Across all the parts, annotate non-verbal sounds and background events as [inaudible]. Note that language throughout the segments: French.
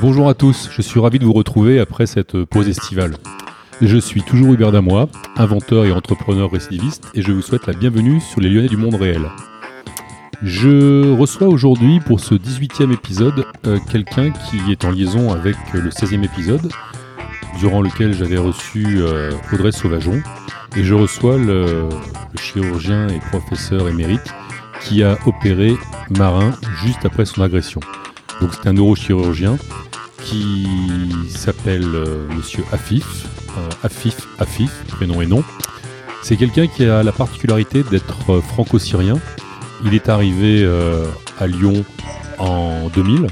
Bonjour à tous, je suis ravi de vous retrouver après cette pause estivale. Je suis toujours Hubert Damois, inventeur et entrepreneur récidiviste, et je vous souhaite la bienvenue sur les Lyonnais du monde réel. Je reçois aujourd'hui pour ce 18e épisode euh, quelqu'un qui est en liaison avec le 16e épisode, durant lequel j'avais reçu euh, Audrey Sauvageon, et je reçois le, le chirurgien et professeur émérite qui a opéré Marin juste après son agression. Donc c'est un neurochirurgien qui s'appelle euh, Monsieur Afif, euh, Afif Afif, prénom et nom. C'est quelqu'un qui a la particularité d'être euh, franco-syrien. Il est arrivé euh, à Lyon en 2000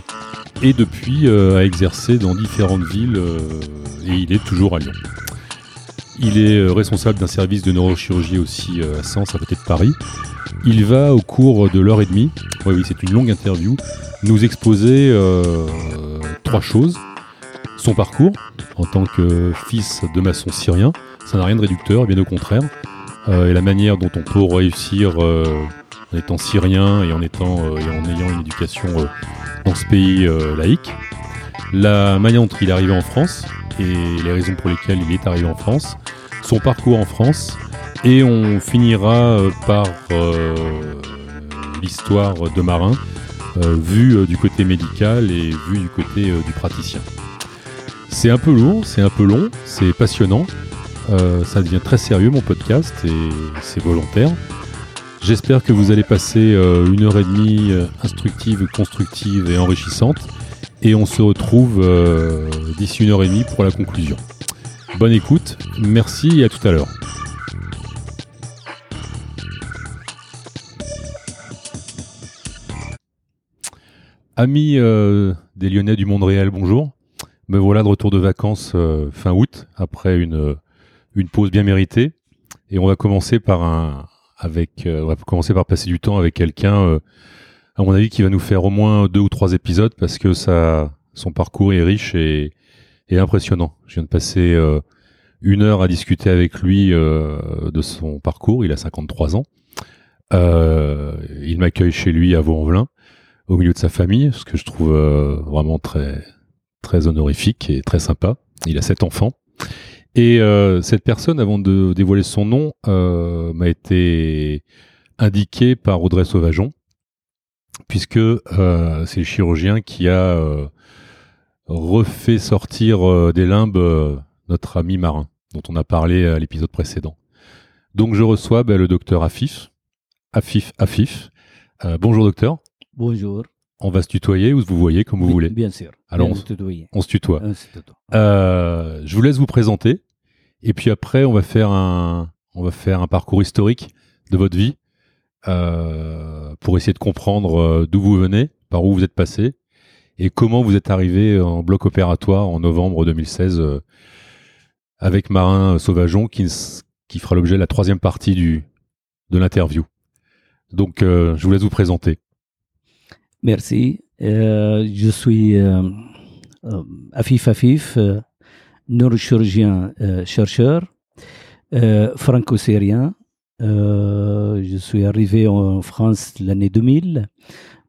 et depuis euh, a exercé dans différentes villes et il est toujours à Lyon. Il est euh, responsable d'un service de neurochirurgie aussi euh, à Sens, à côté de Paris. Il va au cours de l'heure et demie, oui, oui c'est une longue interview, nous exposer euh, trois choses. Son parcours en tant que fils de maçon syrien, ça n'a rien de réducteur, bien au contraire. Et la manière dont on peut réussir en étant syrien et en, étant, et en ayant une éducation dans ce pays laïque. La dont il est arrivé en France et les raisons pour lesquelles il est arrivé en France. Son parcours en France. Et on finira euh, par euh, l'histoire de Marin, euh, vue du côté médical et vue du côté du praticien. C'est un peu lourd, c'est un peu long, c'est passionnant. Ça devient très sérieux mon podcast et c'est volontaire. J'espère que vous allez passer une heure et demie instructive, constructive et enrichissante. Et on se retrouve euh, d'ici une heure et demie pour la conclusion. Bonne écoute, merci et à tout à l'heure. Amis euh, des Lyonnais du monde réel, bonjour. Me voilà de retour de vacances euh, fin août après une, une pause bien méritée et on va commencer par un avec on va commencer par passer du temps avec quelqu'un à mon avis qui va nous faire au moins deux ou trois épisodes parce que son parcours est riche et, et impressionnant. Je viens de passer euh, une heure à discuter avec lui euh, de son parcours. Il a 53 ans. Euh, il m'accueille chez lui à Vaux-en-Velin, au milieu de sa famille, ce que je trouve euh, vraiment très très honorifique et très sympa. Il a sept enfants. Et euh, cette personne, avant de dévoiler son nom, euh, m'a été indiquée par Audrey Sauvageon, puisque euh, c'est le chirurgien qui a euh, refait sortir euh, des limbes notre ami marin, dont on a parlé à l'épisode précédent. Donc je reçois ben, le docteur Afif. Afif, Afif. Bonjour docteur. Bonjour. On va se tutoyer ou vous voyez comme vous voulez. Bien sûr. Alors, Bien on- se tutoyer. On se tutoie. On se tutoie. Euh, je vous laisse vous présenter. Et puis après, on va faire un, on va faire un parcours historique de votre vie euh, pour essayer de comprendre euh, d'où vous venez, par où vous êtes passé et comment vous êtes arrivé en bloc opératoire en novembre 2016 euh, avec Marin Sauvageon qui, fera l'objet de la troisième partie de l'interview. Donc, je vous laisse vous présenter. Merci. Je suis Afif Afif, neurochirurgien chercheur, franco-syrien. Euh, je suis arrivé en France l'année 2000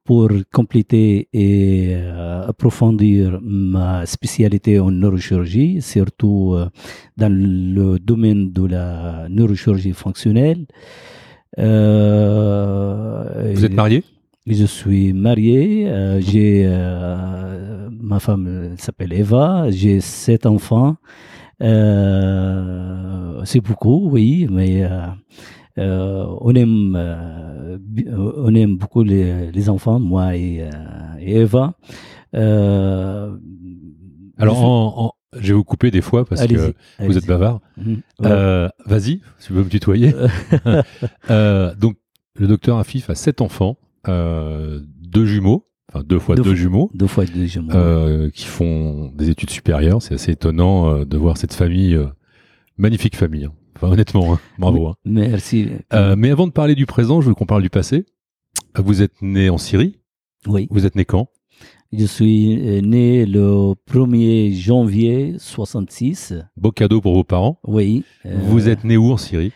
pour compléter et euh, approfondir ma spécialité en neurochirurgie, surtout euh, dans le domaine de la neurochirurgie fonctionnelle. Euh, Vous êtes marié? je suis marié, euh, j'ai euh, ma femme elle s'appelle Eva, j'ai sept enfants. C'est beaucoup, oui, mais euh, euh, on aime euh, bi- on aime beaucoup les, les enfants, moi et, euh, et Eva. Euh, Alors, je- en, en- je vais vous couper des fois parce que vous êtes bavard. Mhm. Ouais. Euh, Vas-y, si tu veux me tutoyer. [laughs] [laughs] Euh, donc, le docteur Afif a sept enfants, euh, deux jumeaux, enfin deux fois Deux deux, fois. jumeaux, Deux fois deux jumeaux. euh, qui font des études supérieures. C'est assez étonnant euh, de voir cette famille, euh, magnifique famille. hein. Enfin, honnêtement, hein, bravo. hein. Merci. Euh, mais avant de parler du présent, je veux qu'on parle du passé. Vous êtes né en Syrie. oui. Vous êtes né quand? Je suis euh, né le 1er janvier 66. Beau cadeau pour vos parents. Oui. euh, Vous êtes né où en Syrie?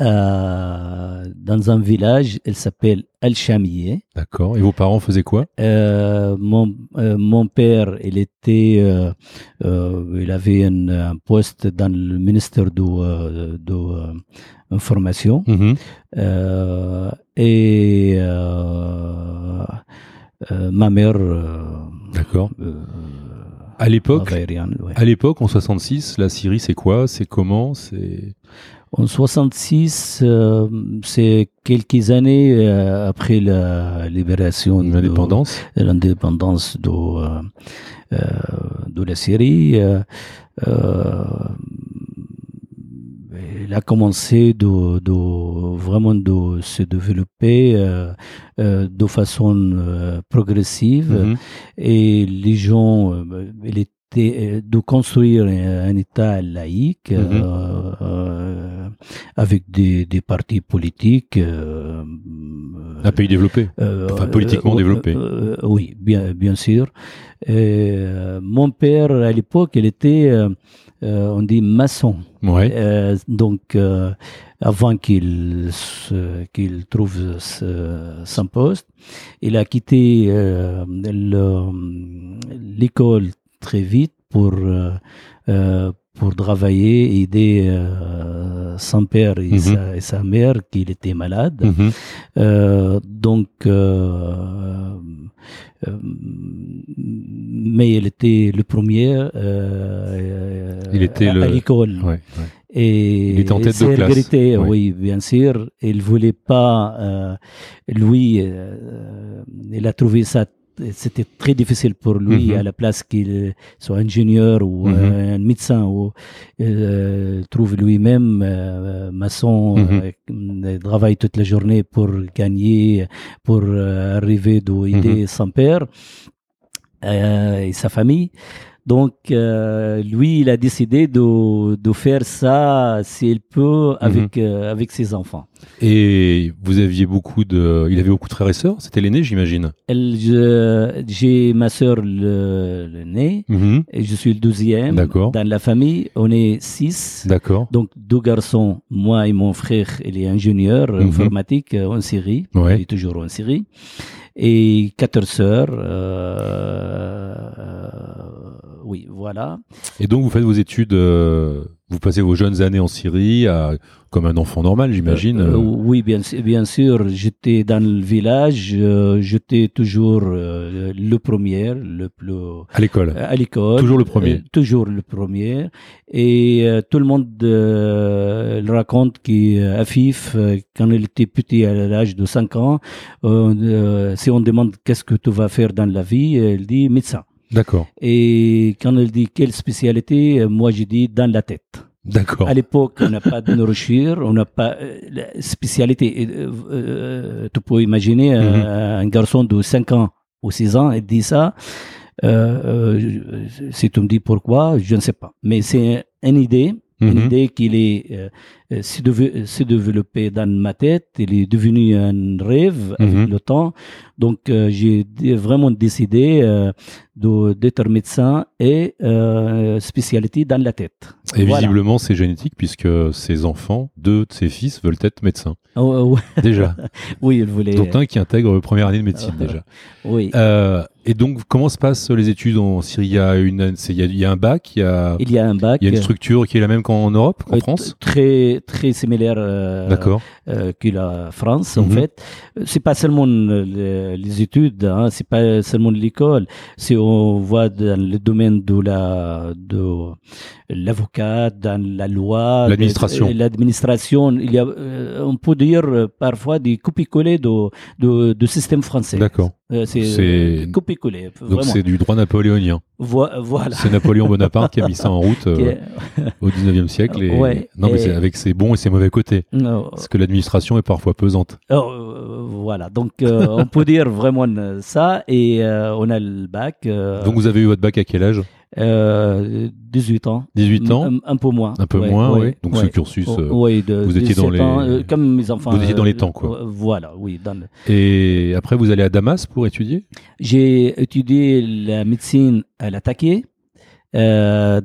Euh, dans un village, il s'appelle El Chamier. D'accord. Et vos parents faisaient quoi? Euh, mon, euh, mon père, il était, il avait un, un poste dans le ministère de, de information. Mhm. Et ma mère, D'accord. À l'époque, ouais. à l'époque, en 66, la Syrie, c'est quoi? C'est comment? C'est En 66, euh, c'est quelques années euh, après la libération de- l'indépendance de l'indépendance de, euh, euh, de la Syrie. il a commencé de, de- vraiment de se développer de façon progressive Mhm. et les gens, il était de construire un, un État laïque euh, avec des, des partis politiques. euh, Un pays développé. euh, Enfin, politiquement euh, développé. euh, euh, oui, bien, bien sûr. Et, euh, mon père, à l'époque, il était, euh, euh, on dit, maçon. Ouais. Euh, donc, euh, avant qu'il qu'il trouve son poste, il a quitté euh, le- l'école très vite pour euh, euh, pour travailler, aider euh, son père et, Mhm. sa, et sa mère qui était malade. Mhm. Euh, donc, euh, mais il était le premier Il était à, le- à l'école. Ouais, ouais. Et Il était en tête de classe. regretté, Oui. oui, bien sûr. Il voulait pas, lui, il a trouvé ça, c'était très difficile pour lui Mhm. à la place qu'il soit ingénieur ou Mhm. euh, un médecin ou euh, trouve lui-même euh, maçon, euh, travaille toute la journée pour gagner, pour arriver d'aider Mhm. son père euh, et sa famille. Donc, euh, lui, il a décidé de, de faire ça s'il peut avec, euh, avec ses enfants. Et vous aviez beaucoup de. Il avait beaucoup de frères et sœurs? C'était l'aîné, j'imagine J'ai ma sœur le, le nez Mhm. et je suis le douzième. D'accord. Dans la famille, on est six. D'accord. Donc, deux garçons, moi et mon frère, il est ingénieur Mhm. informatique euh, en Syrie. Ouais. Il est toujours en Syrie. Et quatre sœurs. euh, euh, oui, voilà. Et donc, vous faites vos études. euh, vous passez vos jeunes années en Syrie à- comme un enfant normal, j'imagine. Euh, euh, oui, bien, sûr- bien sûr. J'étais dans le village. J'étais toujours le premier, le plus à l'école. à l'école. Toujours le premier. Toujours le premier. Et tout le monde le raconte qu'Afif, quand il était petit, à l'âge de 5 ans, si on demande qu'est-ce que tu vas faire dans la vie, il dit médecin. D'accord. Et quand il dit quelle spécialité, euh, moi je dis dans la tête. D'accord. À l'époque, on n'a pas de neurochir, on n'a pas euh, la spécialité. Euh, tu peux imaginer euh, Mhm. un garçon de 5 ans ou 6 ans, il dit ça. Euh, si tu me dis pourquoi, je ne sais pas. Mais c'est une idée, une Mhm. idée est euh, euh, s'est déve- s'est développé dans ma tête. Il est devenu un rêve avec Mhm. le temps. Donc, euh, j'ai vraiment décidé euh, d'être médecin et euh, spécialité dans la tête. Et Voilà. visiblement, c'est génétique puisque ses enfants, deux de ses fils, veulent être médecins. Oh, ouais, [laughs] Déjà. [laughs] oui, il voulait. Dont un qui intègre première année de médecine [laughs] déjà. Oui. Euh, et donc, comment se passent les études en Syrie? Il y a, une, c'est- il y a, il y a un bac, il y a, il y a un bac. il y a une structure qui est la même qu'en Europe, qu'en France? Très, très similaire euh, D'accord. Euh, que la France, en Mhm. fait. C'est pas seulement euh, les, les études, hein, c'est pas seulement l'école. Si on voit dans le domaine de la, de l'avocat, dans la loi, L'administration. L'administration, il y a, euh, on peut dire parfois des copies-collées de, de, de système français. D'accord. Euh, c'est euh, copier-coller. Donc, Vraiment. c'est du droit napoléonien. Vo- voilà. C'est Napoléon [laughs] Bonaparte qui a mis ça en route euh, au 19e siècle. Et... Ouais, non, mais c'est avec ses bons et ses mauvais côtés. Parce que l'administration est parfois pesante. Euh, voilà, donc euh, on peut dire vraiment euh, ça et euh, on a le bac. euh, Donc, vous avez eu votre bac à quel âge? Euh, 18 ans. 18 ans Un, un peu moins. Un peu Ouais, moins, ouais, oui. Donc, ouais. ce cursus. Oh, euh, ouais, de vous étiez dans 17 les- ans, euh, comme mes enfants. Vous étiez dans les temps, quoi. euh, Voilà, oui. dans le- Et après, vous allez à Damas pour étudier? J'ai étudié la médecine à la- l'hôpi- euh,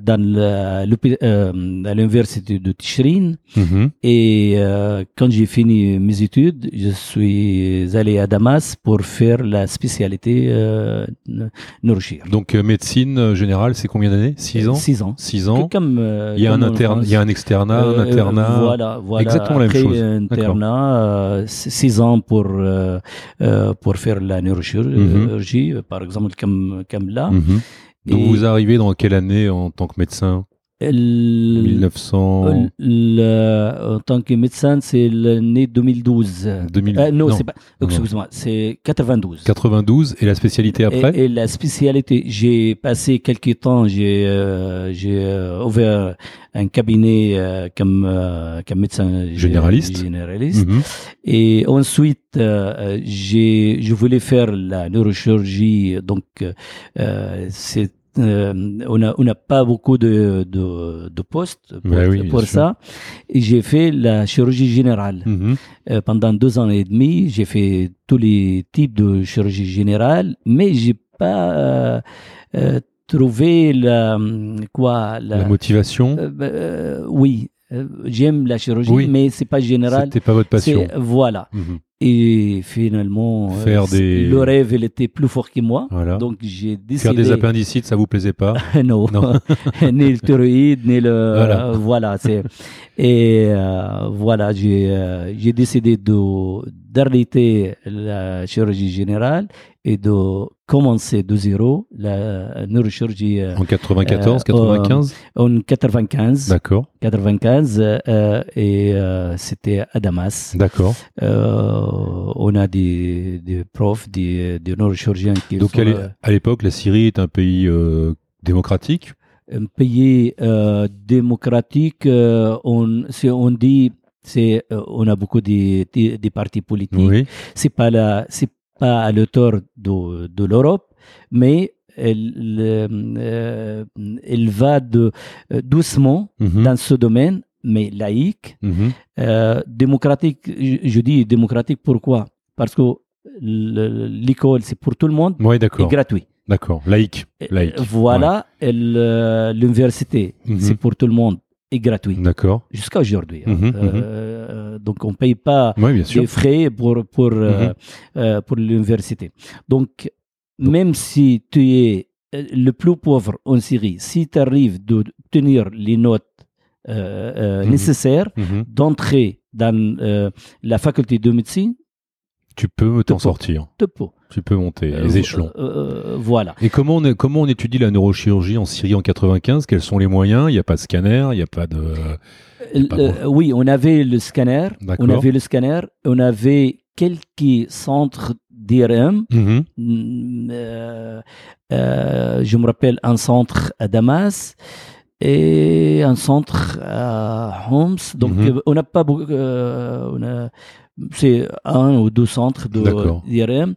à l'université de Tichrin. Mhm. Et euh, quand j'ai fini mes études, je suis allé à Damas pour faire la spécialité euh, n- neurochir. Donc euh, médecine euh, générale, c'est combien d'années? 6 ans? Six ans. 6 ans. Comme, euh, Il y a un interne, il y a un externat, un Euh, internat. Voilà, voilà. Exactement la même chose. internat, euh, six six ans pour, euh, euh, pour faire la neurochirurgie, euh, par exemple, comme, comme là. Mhm. Donc Et- vous arrivez dans quelle année en tant que médecin? Le- 1900 le- en tant que médecin, c'est l'année 2012. 2000 Euh, non, non. c'est pas. Excuse-moi, c'est 92. 92 et la spécialité après Et, et la spécialité, j'ai passé quelques temps, j'ai euh, j'ai euh, ouvert un cabinet euh, comme, euh, comme médecin gé- Généraliste. généraliste. Mhm. Et ensuite, euh, j'ai, je voulais faire la neurochirurgie. Donc, euh, c'est, euh, on n'a on n'a pas beaucoup de, de, de postes pour, Ben oui, pour ça. J'ai fait la chirurgie générale. Mhm. Euh, pendant deux ans et demi, j'ai fait tous les types de chirurgie générale, mais j'ai pas euh, trouvé la quoi la, La motivation, euh, oui, j'aime la chirurgie, Oui. mais c'est pas général. c'était pas votre passion. Voilà. Mhm. Et finalement, euh, Faire c'est- des- le rêve, il était plus fort que moi. Voilà. Donc j'ai décidé. Faire des appendicites, ça vous plaisait pas [laughs] non, Non. [laughs] ni le thyroïde, ni le. Voilà. voilà. c'est et euh, voilà, j'ai euh, j'ai décidé de d'arrêter la chirurgie générale et de commencer de zéro la neurochirurgie euh, En 94, Euh, 95 en 95. D'accord, 95 euh, et euh, c'était à Damas. d'accord. Euh, on a des, des profs, des, des neurochirurgiens qui Donc sont à l'é- euh, à l'époque, la Syrie est un pays euh, démocratique? un pays euh, démocratique. euh, on, si on dit, c'est, euh, on a beaucoup de, de- de partis politiques. Oui. C'est pas la, c'est à l'auteur de, de l'Europe, mais elle, euh, elle va de, euh, doucement Mhm. dans ce domaine, mais laïque. Mhm. Euh, démocratique, je, je dis démocratique pourquoi? Parce que le- l'école, c'est pour tout le monde Ouais, et gratuit. D'accord. Laïque. Laïque. Voilà, l'université, Mhm. c'est pour tout le monde gratuit. D'accord. Jusqu'à aujourd'hui. hein. Mhm, Euh, donc, on ne paye pas Oui, bien sûr. des frais pour, pour, euh, Mhm. euh, pour l'université. Donc, même si tu es euh, le plus pauvre en Syrie, si tu arrives d'obtenir les notes euh, euh, Mhm. nécessaires Mhm. d'entrer dans euh, la faculté de médecine, Tu peux t'en sortir. tu peux. Tu peux monter Euh, les échelons. euh, euh, voilà. Et comment on, est- comment on étudie la neurochirurgie en Syrie en 95 Quels sont les moyens? Il n'y a pas de scanner, il n'y a pas de... Euh, euh, oui, on avait le scanner. On avait le scanner. On avait quelques centres d'IRM. Mhm. Mm, euh, euh, je me rappelle un centre à Damas et un centre à Homs. Donc, euh, on n'a pas beaucoup. euh, on a- c'est un ou deux centres de d'IRM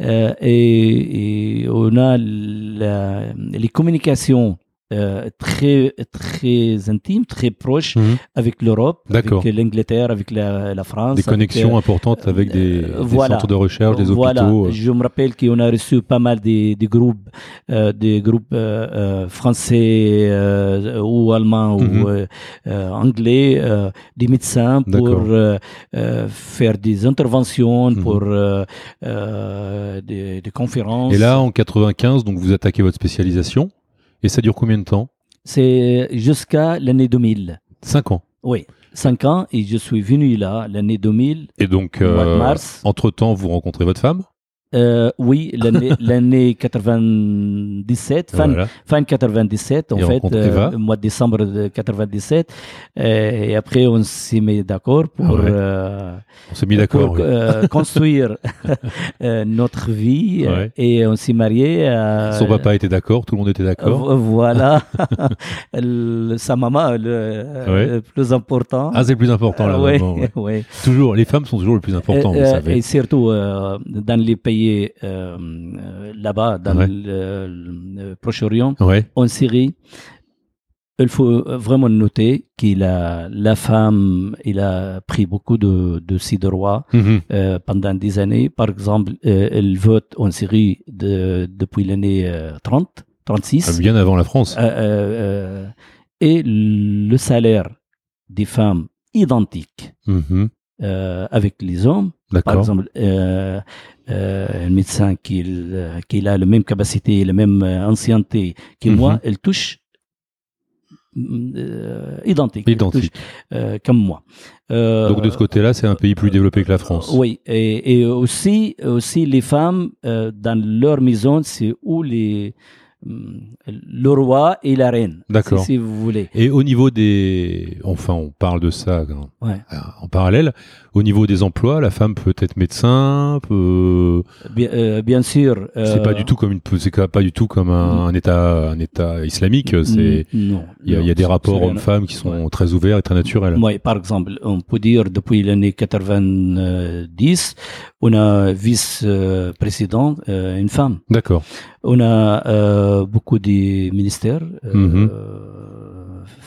euh, et, et on a la- les communications euh, très très intimes, très proches Mhm. avec l'Europe, avec l'Angleterre, avec la, la France. Des connexions euh, importantes avec des, euh, des voilà. centres de recherche, des voilà. hôpitaux. euh. Je me rappelle qu'on a reçu pas mal des, des groupes, euh, des groupes français euh, ou allemands Mhm. ou euh, euh, anglais, euh, des médecins pour euh, euh, faire des interventions, Mhm. pour euh, euh, des, des conférences. Et là, en 95, donc vous attaquez votre spécialisation. Et ça dure combien de temps c'est jusqu'à l'année 2000. 5 ans. Oui, cinq ans et je suis venu là l'année 2000 Et donc, au mois de euh, mars. entre-temps, vous rencontrez votre femme Euh, oui, l'année [laughs] l'année 97, fin, Voilà. fin 97 en Et fait, euh, mois de décembre de 97. Euh, et après, on s'est mis d'accord pour, Ah ouais. On s'est mis d'accord. pour oui. [laughs] construire euh, notre vie Ouais. et on s'est marié. Son papa était d'accord, tout le monde était d'accord. Voilà, [laughs] Le- sa maman, le, Ouais. le plus important. Ah, c'est le plus important là. Toujours, les femmes sont toujours le plus important, vous savez. Et surtout dans les pays euh, euh, là-bas, dans Ouais. le, le Proche-Orient, Ouais. en Syrie, il faut vraiment noter que la, la femme, il a pris beaucoup de, de ses droits Mhm. euh, pendant des années. Par exemple, euh, elle vote en Syrie de- depuis l'année euh, 30, 36. Ah, bien avant la France. Euh, euh, et le salaire des femmes identique Mhm. euh, avec les hommes. Par exemple, euh, euh, un médecin qui, qui a la même capacité, la même euh, ancienneté que Mhm. moi, elle touche euh, identique, Identique. euh, comme moi. Euh, Donc de ce côté-là, c'est un pays plus développé que la France. oui, et, et aussi, aussi les femmes dans leur maison, c'est où les le roi et la reine. D'accord. Si, si vous voulez. Et au niveau des... Enfin, on parle de ça hein, Ouais. en parallèle. Au niveau des emplois, la femme peut être médecin, peut... Bien, euh, bien sûr. C'est pas euh, du tout comme une... C'est pas du tout comme un, un État, un État islamique. C'est... Non. Il y, a- non, il y a des rapports hommes-femmes qui sont Ouais. très ouverts et très naturels. Oui, par exemple, on peut dire depuis l'année 90, on a vice-président, euh, une femme. D'accord. On a euh, beaucoup de ministères, euh, Mhm.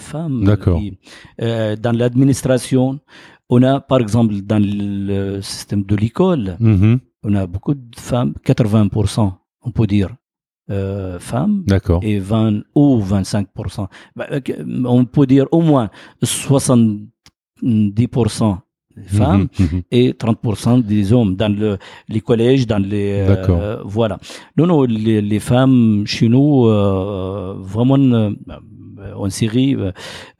femmes. Qui- euh, dans l'administration, on a, par exemple, dans le système de l'école, Mhm. on a beaucoup de femmes, 80%, on peut dire, euh, femmes. D'accord. et 20 ou 25%. Bah, on peut dire au moins 70% des femmes Mhm, mhm. et 30% des hommes dans le, les collèges, dans les... euh, D'accord. voilà. Non, non, les, les femmes chez nous, euh, vraiment, euh, en Syrie, euh,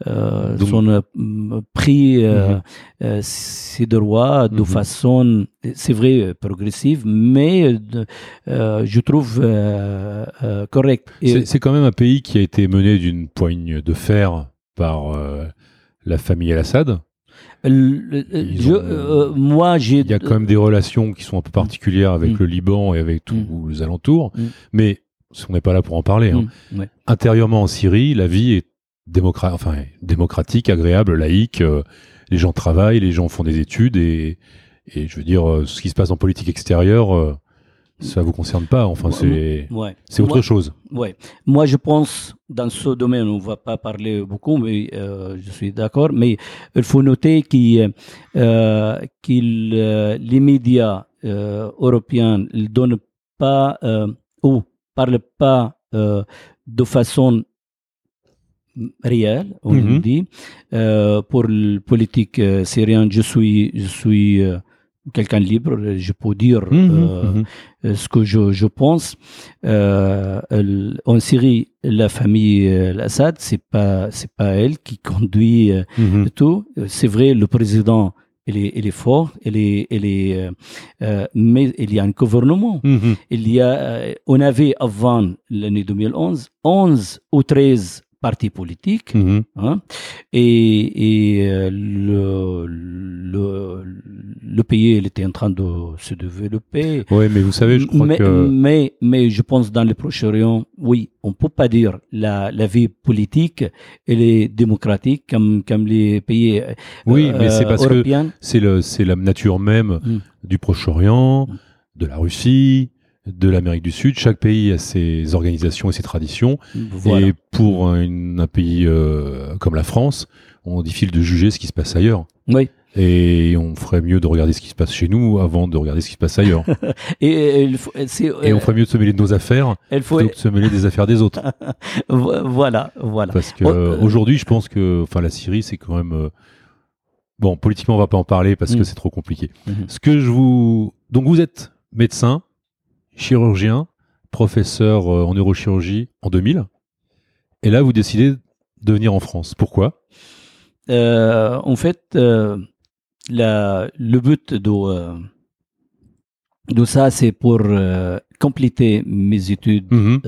euh, Donc- sont euh, pris euh, Mhm. euh, ces droits de façon, c'est vrai, euh, progressive, mais euh, euh, je trouve euh, euh, correct. Et- C'est quand même un pays qui a été mené d'une poigne de fer par euh, la famille El-Assad. Le- Ils je, ont- euh, moi, j'ai. Il y a quand même des relations qui sont un peu particulières avec Mm. le Liban et avec tous Mm. les alentours. Mm. Mais on n'est pas là pour en parler. hein. Mm, ouais. Intérieurement en Syrie, la vie est démocra- enfin, démocratique, agréable, laïque. euh, les gens travaillent, les gens font des études et, et je veux dire, euh, ce qui se passe en politique extérieure, euh, ça vous concerne pas. Enfin, c'est Ouais. c'est autre Moi- chose. Ouais. Moi, je pense, dans ce domaine, on ne va pas parler beaucoup, mais euh, je suis d'accord. Mais il faut noter qu'il, euh, euh, les médias euh, européens ne donnent pas ou parlent pas de façon réelle, on Mhm. dit. Pour le politique euh, syrien, je suis, je suis quelqu'un libre, je peux dire Mhm, euh, mhm. euh, ce que je, je pense. Euh, en Syrie, la famille Assad, c'est pas c'est pas elle qui conduit Mhm. tout. C'est vrai, le président, il est, il est fort, il est, il est, euh, mais il y a un gouvernement. Il y a, on avait avant l'année 2011 11 ou 13 partis politiques. Mhm. Hein? Et, et euh, le, le, le pays il était en train de se développer. Ouais, mais vous savez, je crois mais, que mais, mais je pense dans le Proche-Orient, oui, on peut pas dire la, la vie politique, elle est démocratique comme, comme les pays euh, oui, mais c'est parce que européens. c'est la nature même Mm. du Proche-Orient, Mm. de la Russie, de l'Amérique du Sud. Chaque pays a ses organisations et ses traditions. Voilà. Et pour un, pays euh, comme la France, on difficile de juger ce qui se passe ailleurs. Oui. Et on ferait mieux de regarder ce qui se passe chez nous avant de regarder ce qui se passe ailleurs. [laughs] Et, il faut, Et on ferait mieux de se mêler de nos affaires faut, plutôt que de se mêler des affaires des autres. [laughs] vo- voilà, voilà. Parce que Oh, euh, euh, aujourd'hui, je pense que, enfin, la Syrie, c'est quand même euh, bon. Politiquement, on va pas en parler parce que Mm. c'est trop compliqué. Mhm. Ce que je vous, donc vous êtes médecin, chirurgien, professeur euh, en neurochirurgie en 2000, et là, vous décidez de venir en France. Pourquoi? Euh, en fait, euh, la, le but de, de ça, c'est pour euh, compléter mes études Mhm.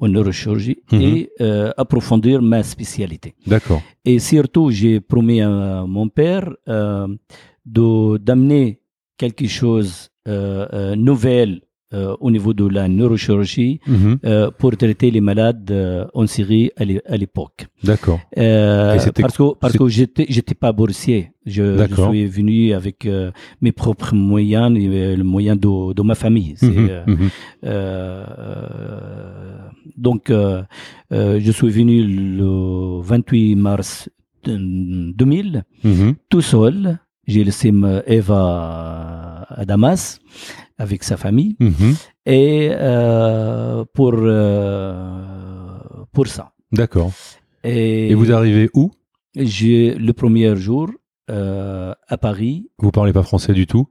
en neurochirurgie Mhm. et approfondir ma spécialité. D'accord. Et surtout, j'ai promis à mon père d'amener quelque chose euh, euh, nouvel euh, au niveau de la neurochirurgie Mhm. euh, pour traiter les malades euh, en Syrie à l'é- à l'époque. D'accord. Parce que parce que j'étais j'étais pas boursier. Je, suis venu avec mes propres moyens et le moyen de, de ma famille. Mhm. Mhm. donc je suis venu le 28 mars de- 2000 Mhm. tout seul. J'ai laissé ma- Eva à Damas avec sa famille. Mhm. Et euh, pour, euh, pour ça. D'accord. Et, Et vous arrivez où? j'ai le premier jour euh, à Paris Vous parlez pas français du tout?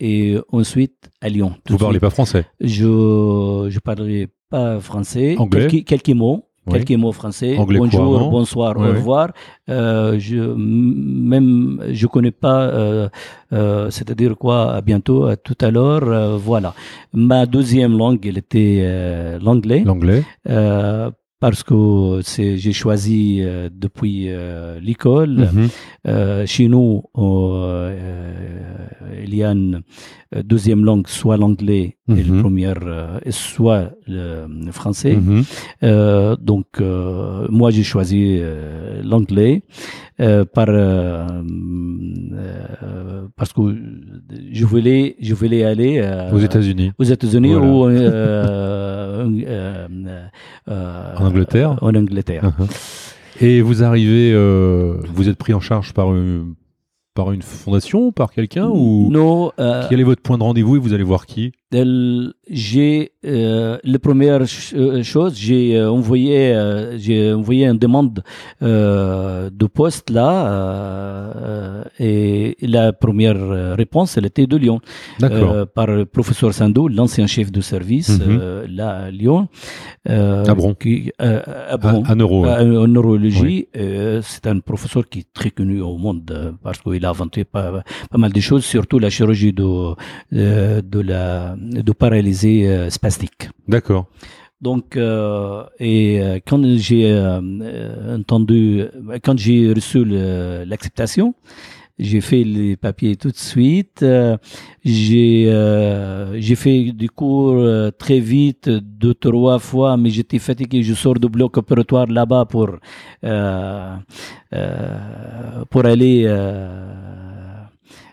Et ensuite à Lyon. Vous de parlez pas français? Je je parlerai pas français. Anglais? Quelques, quelques mots. Oui. Quelques mots français. Anglais Bonjour, couramment. bonsoir, au revoir. Euh, je même je connais pas. euh, euh, C'est-à-dire quoi À bientôt, à tout à l'heure. euh, voilà. Ma deuxième langue, elle était euh, l'anglais. L'anglais Euh, parce que c'est j'ai choisi euh, depuis euh, l'école. Mhm. Euh, chez nous, euh, il y a une euh, deuxième langue, soit l'anglais et Mhm. le premier, euh, et soit le français. Mhm. Euh, donc, euh, moi, j'ai choisi euh, l'anglais euh, par euh, euh, parce que je voulais, je voulais aller euh, Aux États-Unis aux États-Unis Voilà. ou euh, euh, [laughs] euh, En Angleterre En Angleterre. Mhm. Et vous arrivez, euh, vous êtes pris en charge par une, par une fondation, par quelqu'un ou Non, euh, quel est votre point de rendez-vous et vous allez voir qui? J'ai euh, la première ch- euh, chose, j'ai euh, envoyé, euh, j'ai envoyé une demande euh, de poste là, euh, et la première réponse, elle était de Lyon, par le professeur Sando, l'ancien chef de service Mhm. là à Lyon, À Bron. qui, à Bron. un euro. ouais. Euh, en neurologie, c'est un professeur qui est très connu au monde parce qu'il a inventé pas, pas mal de choses, surtout la chirurgie de, de la de paralysie euh, spastique. D'accord. Donc, euh, et euh, quand j'ai euh, euh, entendu, quand j'ai reçu l'acceptation, j'ai fait les papiers tout de suite. Euh, j'ai euh, j'ai fait du cours euh, très vite, deux trois fois, mais j'étais fatigué. Je sors du bloc opératoire là-bas pour euh, euh, pour aller euh, euh,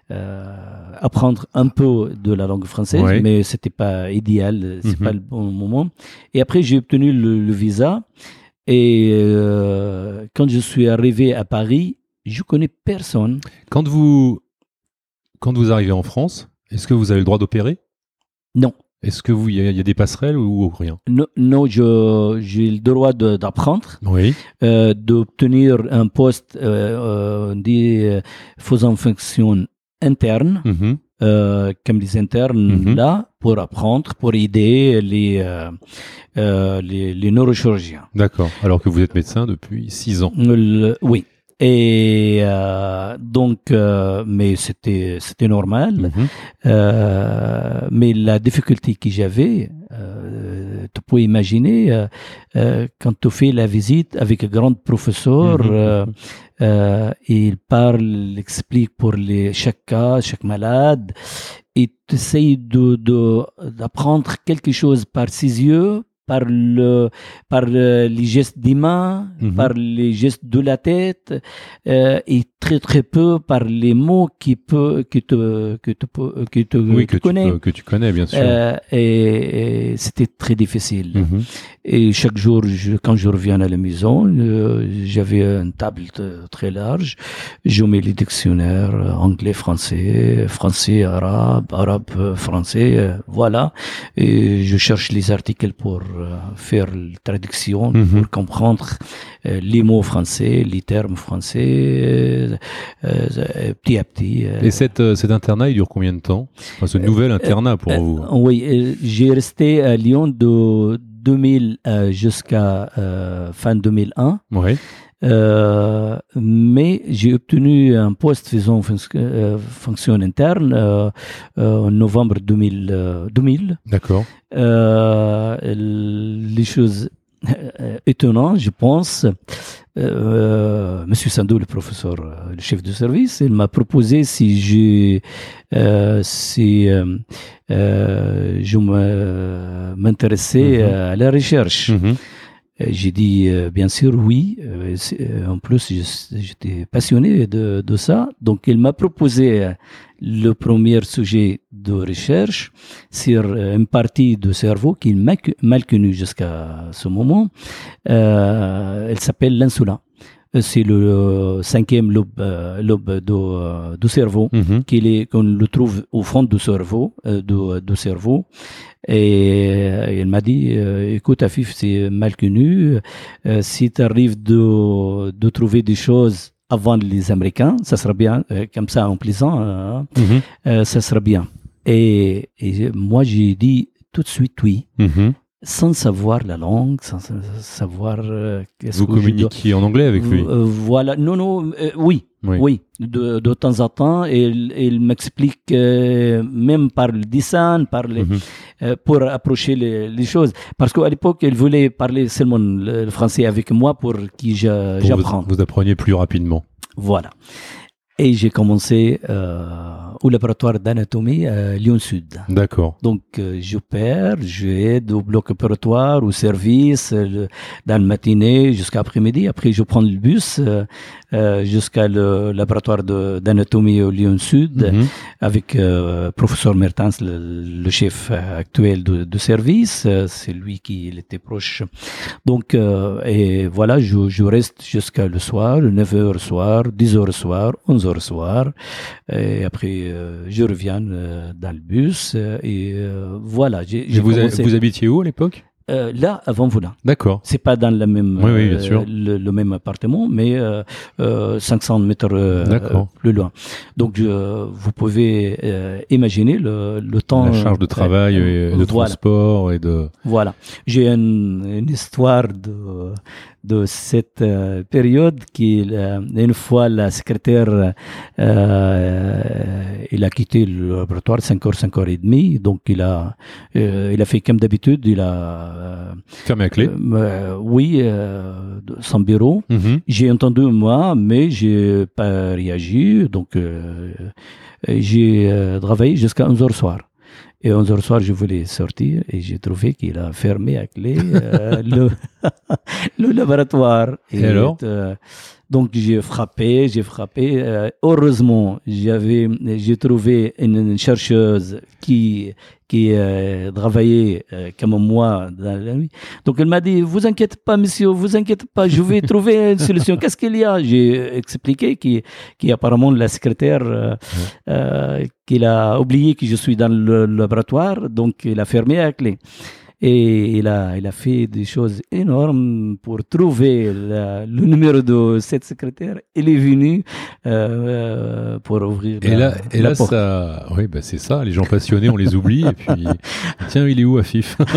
apprendre un peu de la langue française, Ouais. mais c'était pas idéal, c'est Mhm. pas le bon moment. Et après j'ai obtenu le, le visa et euh, quand je suis arrivé à Paris, je connais personne. Quand vous, quand vous arrivez en France, est-ce que vous avez le droit d'opérer? Non, Est-ce que vous, il y, a- il y a des passerelles ou rien? Non, non je j'ai le droit d'apprendre, Oui. euh, d'obtenir un poste euh, euh, des euh, faisant fonction interne. Mhm. euh, comme les internes Mhm. là pour apprendre, pour aider les, euh, euh, les, les neurochirurgiens. D'accord. Alors que vous êtes médecin depuis six ans. Le- oui. Et euh, donc, euh, mais c'était c'était normal. Mhm. Euh, mais la difficulté que j'avais, tu peux imaginer, quand tu fais la visite avec un grand professeur, euh, il parle, il explique pour les, chaque cas, chaque malade, et tu essayes de, de, d'apprendre quelque chose par ses yeux, par, le, par le- les gestes des mains, Mhm. par les gestes de la tête, euh, et très très peu par les mots qui peut, que tu que peux- que tu Oui, que tu connais. Peux- que tu connais, bien sûr. Euh, et, et c'était très difficile. Mhm. Et chaque jour, je- quand je reviens à la maison, euh, j'avais une table très large. Je mets les dictionnaires euh, anglais, français, français, arabe, arabe, euh, français, voilà. Et je cherche les articles pour faire la traduction, Mhm. pour comprendre euh, les mots français, les termes français, euh, euh, petit à petit. euh, Et cette, euh, cet internat, il dure combien de temps? Enfin, Ce nouvel internat pour euh, vous Oui, euh, j'ai resté à Lyon de 2000 euh, jusqu'à euh, fin 2001. Oui. Euh, mais j'ai obtenu un poste faisant fon- euh, fonction interne euh, en novembre 2000. euh, 2000. D'accord. Les choses étonnantes, je pense. Monsieur Sando, le professeur, le chef de service, il m'a proposé si je, si je me- m'intéressais Mhm. à la recherche. Mhm. Euh, J'ai dit euh, bien sûr oui. Euh, euh, en plus, j'étais passionné de, de ça. Donc, il m'a proposé euh, le premier sujet de recherche sur euh, une partie du cerveau qui est mal, connue jusqu'à ce moment. Euh, elle s'appelle l'insula. C'est le euh, cinquième lobe, euh, lobe du, euh, du cerveau qu'il est qu'on le trouve au fond du cerveau du, du cerveau. Et il m'a dit écoute Afif c'est mal connu. Si tu arrives de, de trouver des choses avant les Américains ça sera bien euh, comme ça en plaisant hein, Mhm. euh, ça sera bien. Et, et moi j'ai dit tout de suite oui. Mhm. Sans savoir la langue sans sa- savoir euh, qu'est-ce Vous que je dois- communiquiez en anglais avec lui? Euh, voilà, non, non, euh, oui, Oui. oui, de, de temps en temps, il, il m'explique euh, même par le dessin, par les, Mhm. euh, pour approcher les, les choses. Parce qu'à l'époque, il voulait parler seulement le, français avec moi pour Pour j'apprends. vous, vous appreniez plus rapidement. Voilà. Et j'ai commencé euh, au laboratoire d'anatomie à Lyon-Sud. D'accord. Donc, euh, j'opère, j'aide au bloc opératoire, au service, euh, le- dans la matinée jusqu'à après-midi. Après, je prends le bus euh, euh, jusqu'à le laboratoire d'anatomie au Lyon-Sud Mhm. avec euh, professeur Mertens, le, le chef euh, actuel de, de service. Euh, C'est lui qui il était proche. Donc, euh, et voilà, je, je reste jusqu'à le soir, 9h le soir, 10h le soir, 11h le soir. Et après, euh, je reviens euh, dans le bus. euh, et voilà, j'ai vous, commencé- vous habitiez où à l'époque? Euh, là, avant Voulin. D'accord. C'est pas dans le même, Oui, oui, bien euh, sûr. Le, le même appartement, mais euh, euh, 500 mètres plus loin. Donc, je, vous pouvez imaginer le, le temps. La charge de travail et de voilà. transport et de. Voilà. J'ai une, une histoire de, de cette euh, période qui, euh, une fois, la secrétaire, euh, il a quitté le laboratoire 5h, 5h30. Donc, il a, euh, il a fait comme d'habitude. Il a, euh, Fermé à clé. oui, euh, son bureau. Mhm. J'ai entendu moi, mais j'ai pas réagi. Donc, euh, j'ai travaillé jusqu'à 11h soir. Et 11h soir, je voulais sortir et j'ai trouvé qu'il a fermé à clé euh, [laughs] le, [laughs] le laboratoire. Et alors euh, donc j'ai frappé, j'ai frappé. Euh, heureusement, j'avais, j'ai trouvé une, une chercheuse qui qui euh, travaillait euh, comme moi dans la nuit. Donc elle m'a dit vous inquiétez pas monsieur, vous inquiétez pas, je vais [laughs] trouver une solution. Qu'est-ce qu'il y a? J'ai expliqué qui qui apparemment la secrétaire euh, euh, qu'il a oublié que je suis dans le laboratoire, donc il a fermé à clé. Et il a, il a fait des choses énormes pour trouver la- le numéro de cette secrétaire. Il est venu euh, pour ouvrir Et la, là, et la là porte. ça. Oui, bah c'est ça. Les gens passionnés, on les oublie. et puis, [laughs] tiens, il est où, Afif? [laughs]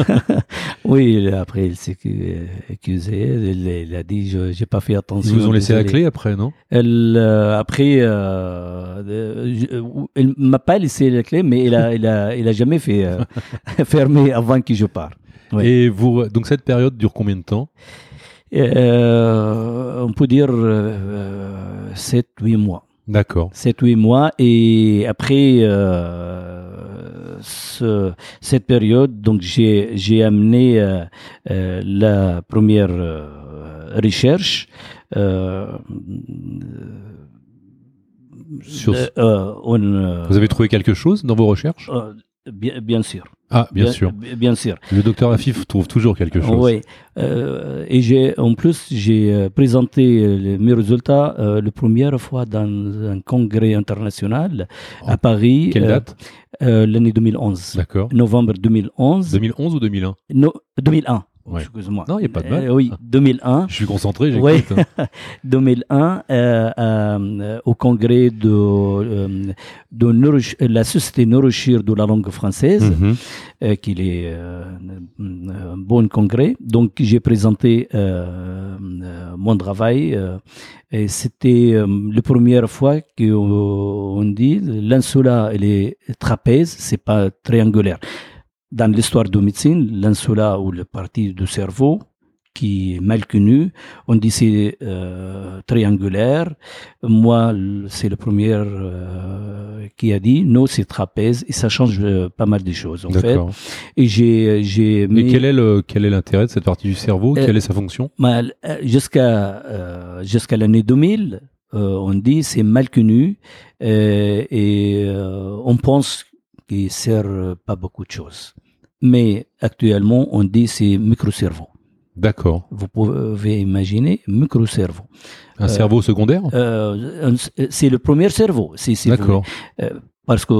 Oui, après il s'est euh, accusé. Il, il a dit je j'ai pas fait attention. Ils vous ont laissé la clé après, non? Elle, euh, après, euh, euh, je- euh, il m'a pas laissé la clé, mais il a, il a, il a jamais fait euh, [laughs] fermer avant que je parte. Oui. Et vous, donc cette période dure combien de temps? Euh, on peut dire 7-8 mois. D'accord. 7-8 mois. Et après euh, ce- cette période, donc j'ai j'ai amené euh, euh, la première euh, recherche. euh, Sur- euh, euh, on, euh, Vous avez trouvé quelque chose dans vos recherches? euh, bien, bien sûr. Ah, bien, sûr. Bien, sûr. Le docteur Afif trouve toujours quelque chose. Oui. Euh, et j'ai, en plus, j'ai euh, présenté euh, mes résultats euh, la première fois dans un congrès international Oh. à Paris. Quelle date? euh, L'année 2011. D'accord. Novembre 2011. 2011 ou 2001 No- 2001. Ouais. Excuse-moi. Non, il n'y a pas de mal. Euh, oui, 2001. Je suis concentré, Ouais. j'écoute. hein. 2001 euh, euh, au congrès de, la Société Neurochir de la langue française, euh, qu'il est un bon congrès. Donc j'ai présenté mon travail et c'était la première fois qu'on dit l'insula elle est trapèze, c'est pas triangulaire. Dans l'histoire de médecine, l'insula ou la partie du cerveau qui est mal connue, on dit c'est euh, triangulaire. Moi, c'est le premier euh, qui a dit non, c'est trapèze et ça change euh, pas mal de choses en fait. Et j'ai j'ai Mais mis quel est le quel est l'intérêt de cette partie du cerveau? Quelle est sa fonction? jusqu'à jusqu'à l'année 2000, euh, on dit c'est mal connu euh, et euh, on pense qu'il sert euh, pas beaucoup de choses. Mais actuellement, on dit c'est microcerveau. D'accord. Vous pouvez imaginer micro-cerveau. Un Euh, cerveau secondaire? Euh, c'est le premier cerveau. si- si D'accord. Euh, parce que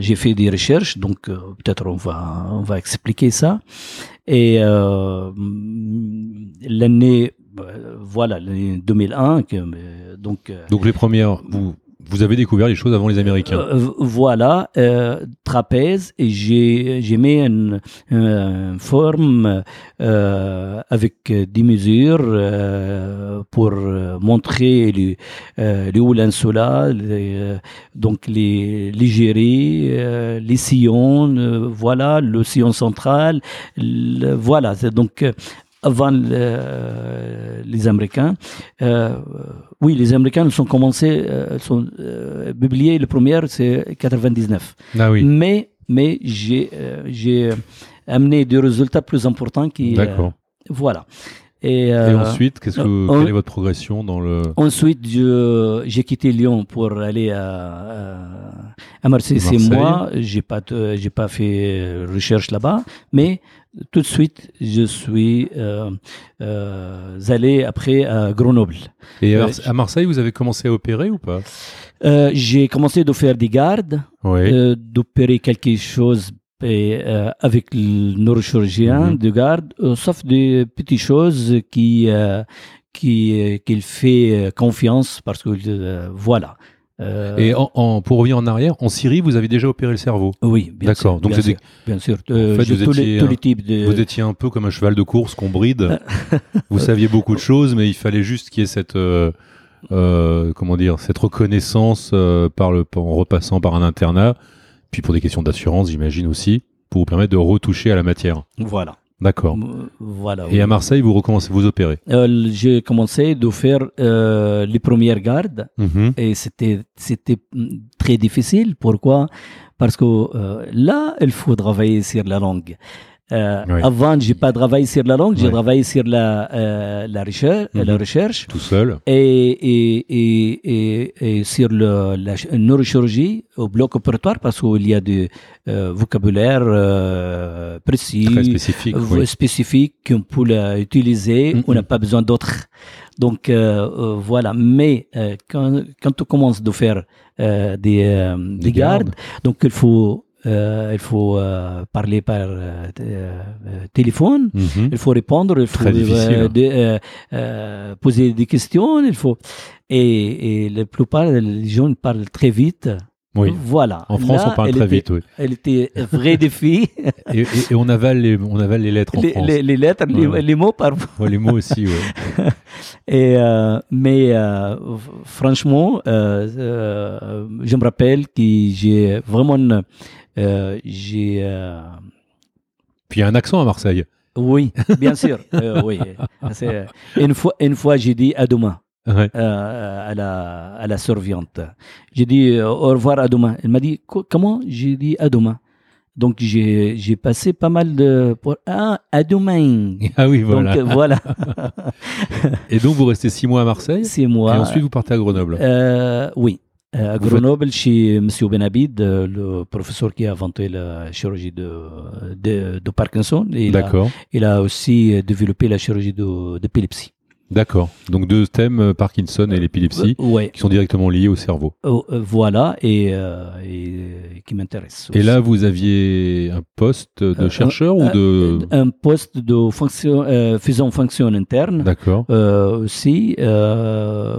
j'ai fait des recherches, donc peut-être on va, on va expliquer ça. Et l'année, voilà, l'année 2001, que, euh, donc. Donc les premières, vous, vous avez découvert les choses avant les Américains. euh, voilà, euh, trapèze, et j'ai mis une, une forme euh, avec des mesures euh, pour euh, montrer les, les les, euh, donc les l'Igérie, euh, les sillons, voilà, le sillon central, le- voilà, donc avant le- les Américains. Euh, oui, les Américains ils ont commencé, euh, sont euh, publiés, le premier c'est 99. Ah oui. Mais, mais j'ai euh, j'ai amené des résultats plus importants qui. euh, D'accord. voilà. Et, Et euh, ensuite, qu'est-ce que, on- quelle est votre progression dans le Ensuite, je- j'ai quitté Lyon pour aller à, à, Marseille. C'est moi. J'ai pas, j'ai pas fait euh, recherche là-bas, mais tout de suite, je suis euh, euh, allé après à Grenoble. Et à, Ouais. à Marseille, vous avez commencé à opérer ou pas? Euh, j'ai commencé de faire des gardes, Oui. euh, d'opérer quelque chose et, euh, avec le neurochirurgien Mhm. de garde, euh, sauf des petites choses qui euh, qui euh, qu'il fait euh, confiance parce que euh, voilà. Euh, Et en, en- pour revenir en arrière, en Syrie, vous avez déjà opéré le cerveau. oui, bien D'accord. sûr, Donc bien sûr, bien sûr. Euh, En fait, vous étiez un- de. Vous étiez un peu comme un cheval de course qu'on bride. [laughs] vous saviez beaucoup de choses, mais il fallait juste qu'il y ait cette, euh, euh, comment dire, cette reconnaissance euh, par le, en repassant par un internat, puis pour des questions d'assurance, j'imagine aussi, pour vous permettre de retoucher à la matière. Voilà. D'accord. Euh, Voilà. Et à Marseille, vous recommencez vous opérer. Euh, j'ai commencé de faire euh, les premières gardes Mhm. et c'était c'était mm, très difficile. Pourquoi? Parce que euh, là, il faut travailler sur la langue. Euh, Oui. Avant, j'ai pas travaillé sur la langue, j'ai travaillé sur la euh, la recherche, Mhm. la recherche Tout seul. et, et, et, et, et sur le, la ch- neurochirurgie au bloc opératoire parce qu'il y a du euh, vocabulaire euh, précis, Très spécifique. euh, oui. spécifique qu'on peut utiliser. Mhm. On n'a pas besoin d'autres. Donc euh, euh, voilà. Mais euh, quand, quand on commence de faire euh, des, euh, des, gardes, donc il faut euh, il faut euh, parler par euh, téléphone. Mhm. Il faut répondre, il faut de- euh, poser des questions, il faut et, et la plupart des gens parlent très vite. Oui. Voilà. En France, Là, on parle très était- vite, oui. Elle était un vrai défi. Et, et- et on avale les, on avale les lettres en les, France. les- les lettres, les, Ouais. les mots parfois. Ouais, les mots aussi, ouais. [laughs] Et euh, mais euh, franchement, euh, je me rappelle que j'ai vraiment j'ai euh, Puis il y a un accent à Marseille. oui, bien sûr, euh, oui. Une fois, une fois, j'ai dit à demain. Ouais. euh, à la à la surveillante. J'ai dit euh, au revoir à demain. Elle m'a dit comment? J'ai dit à demain. Donc j'ai passé pas mal de pour ah à demain. [laughs] Ah oui, voilà. Donc euh, voilà, Et donc vous restez six mois à Marseille. c'est moi. Et ensuite vous partez à Grenoble. Euh, oui. Euh, à Grenoble, chez M. Benabid, euh, le professeur qui a inventé la chirurgie de, de, de Parkinson. Il, a, D'accord. il a aussi développé la chirurgie d'épilepsie. D'accord. Donc deux thèmes, euh, Parkinson et l'épilepsie, Euh, ouais. qui sont directement liés au cerveau. Euh, voilà, et, euh, et, qui m'intéresse. Et là, vous aviez un poste de chercheur ou de... un poste de fonction, faisant fonction interne D'accord. aussi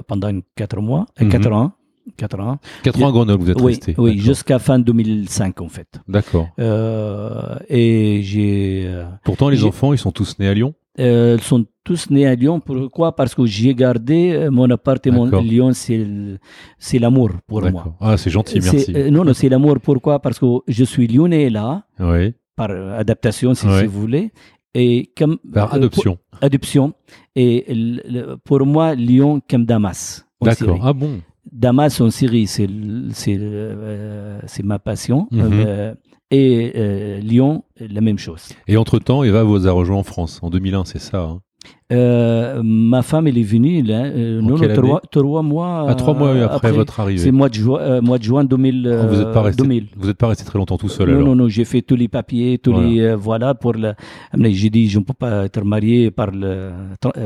pendant quatre mois, Mhm. quatre ans, quatre ans. Quatre ans à Grenoble, vous êtes oui, resté. oui, jusqu'à fin 2005 en fait. D'accord. Euh, et j'ai, euh, Pourtant, les enfants, ils sont tous nés à Lyon. euh, ils sont tous nés à Lyon. Pourquoi? Parce que j'ai gardé mon appartement Lyon. C'est, l'amour pour moi. Ah, c'est gentil, merci. euh, non, non, c'est l'amour. Pourquoi? Parce que je suis lyonnais là, Oui. par adaptation, si, vous voulez. Et comme, Par adoption. pour- adoption. Et pour moi, Lyon comme Damas. D'accord. Ah bon? Damas en Syrie, c'est, euh, ma passion. Mhm. Euh, et euh, Lyon, la même chose. Et entre-temps, Eva vous a rejoint en France en 2001, c'est ça hein? Euh, ma femme, elle est venue, là, euh, non, trois, trois mois. À trois mois après, votre arrivée. C'est mois de, juin- euh, mois de juin 2000. Oh, vous n'êtes pas resté, 2000. vous êtes pas resté très longtemps tout seul non, alors. non, non, j'ai fait tous les papiers, tous Voilà. les. voilà, pour J'ai dit, je ne peux pas être marié par, le,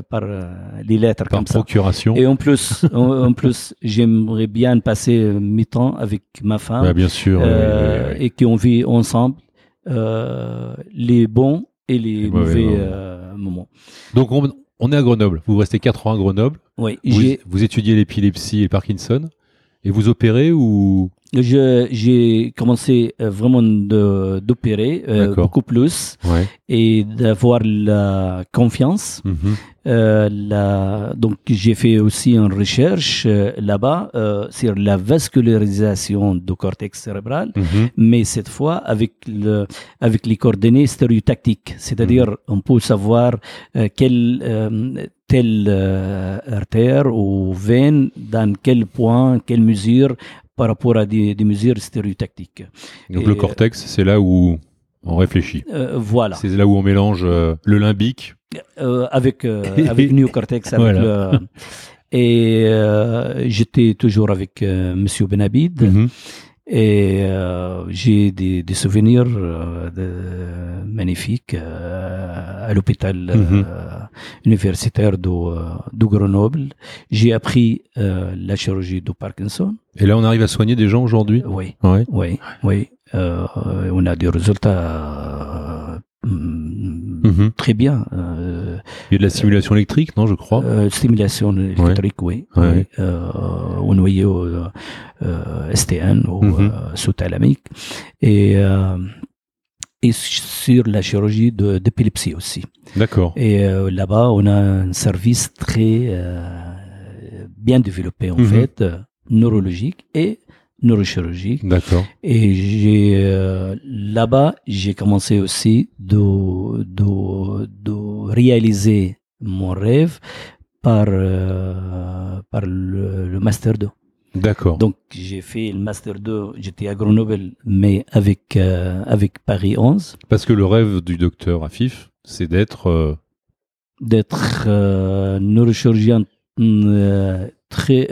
par les lettres Par comme ça. procuration. Et en plus, en, en plus j'aimerais bien passer euh, mi-temps avec ma femme Ouais, bien sûr. euh, ouais, ouais, ouais. et qu'on vit ensemble euh, les bons et les, Les mauvais euh, moments. Donc on, on est à Grenoble. Vous restez 4 ans à Grenoble. Oui, Vous, vous étudiez l'épilepsie et le Parkinson. Et vous opérez ou j'ai commencé euh, vraiment d'opérer euh, beaucoup plus Ouais. et d'avoir la confiance. Mhm. Euh, la- donc j'ai fait aussi une recherche euh, là-bas sur la vascularisation du cortex cérébral. Mhm. mais cette fois avec, le, avec les coordonnées stéréotactiques. C'est-à-dire, Mhm. on peut savoir quelle, telle artère ou veine, dans quel point, quelle mesure, par rapport à des, des mesures stéréotactiques. Donc Et, le cortex, c'est là où on réfléchit. Euh, voilà. C'est là où on mélange euh, le limbique. Euh, avec, [laughs] avec néocortex. Avec Voilà. le- et j'étais toujours avec Monsieur Benabid. Mhm. Et euh, j'ai des, des souvenirs euh, de- magnifiques euh, à l'hôpital euh, Mhm. universitaire de, euh, de Grenoble. J'ai appris euh, la chirurgie de Parkinson. Et là, on arrive à soigner des gens aujourd'hui? Oui, Ouais. oui, oui. Euh, on a des résultats Mhm. très bien. Il y a de la stimulation électrique, non, je crois. euh, stimulation électrique, oui. Ouais. oui. Au noyau euh, euh, STN, au euh, sous-thalamique. Et, et sur la chirurgie d'épilepsie aussi. D'accord. Et euh, là-bas, on a un service très euh, bien développé, en Mhm. fait, euh, neurologique et neurochirurgique. D'accord. Et j'ai euh, là-bas, j'ai commencé aussi de, de, de réaliser mon rêve par, euh, par le, le Master 2. D'accord. Donc j'ai fait le Master 2, j'étais à Grenoble, mais avec, euh, avec Paris 11, Parce que le rêve du docteur Afif, c'est d'être. d'être neurochirurgien très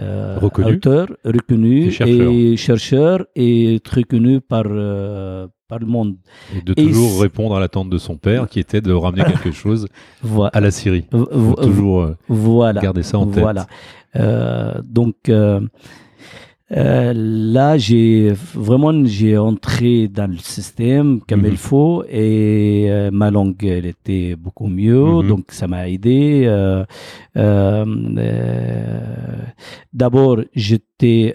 euh, Reconnu. auteur, reconnu chercheur. et chercheur et par, euh, par le monde. et de Et toujours répondre à l'attente de son père, qui était de ramener [laughs] quelque chose Voilà. à la Syrie. Faut toujours euh, Voilà. garder ça en tête. Voilà. Euh, donc euh, là, j'ai vraiment j'ai entré dans le système comme Mhm. il faut et euh, ma langue elle était beaucoup mieux, Mhm. donc ça m'a aidé. Euh, euh, D'abord, j'étais,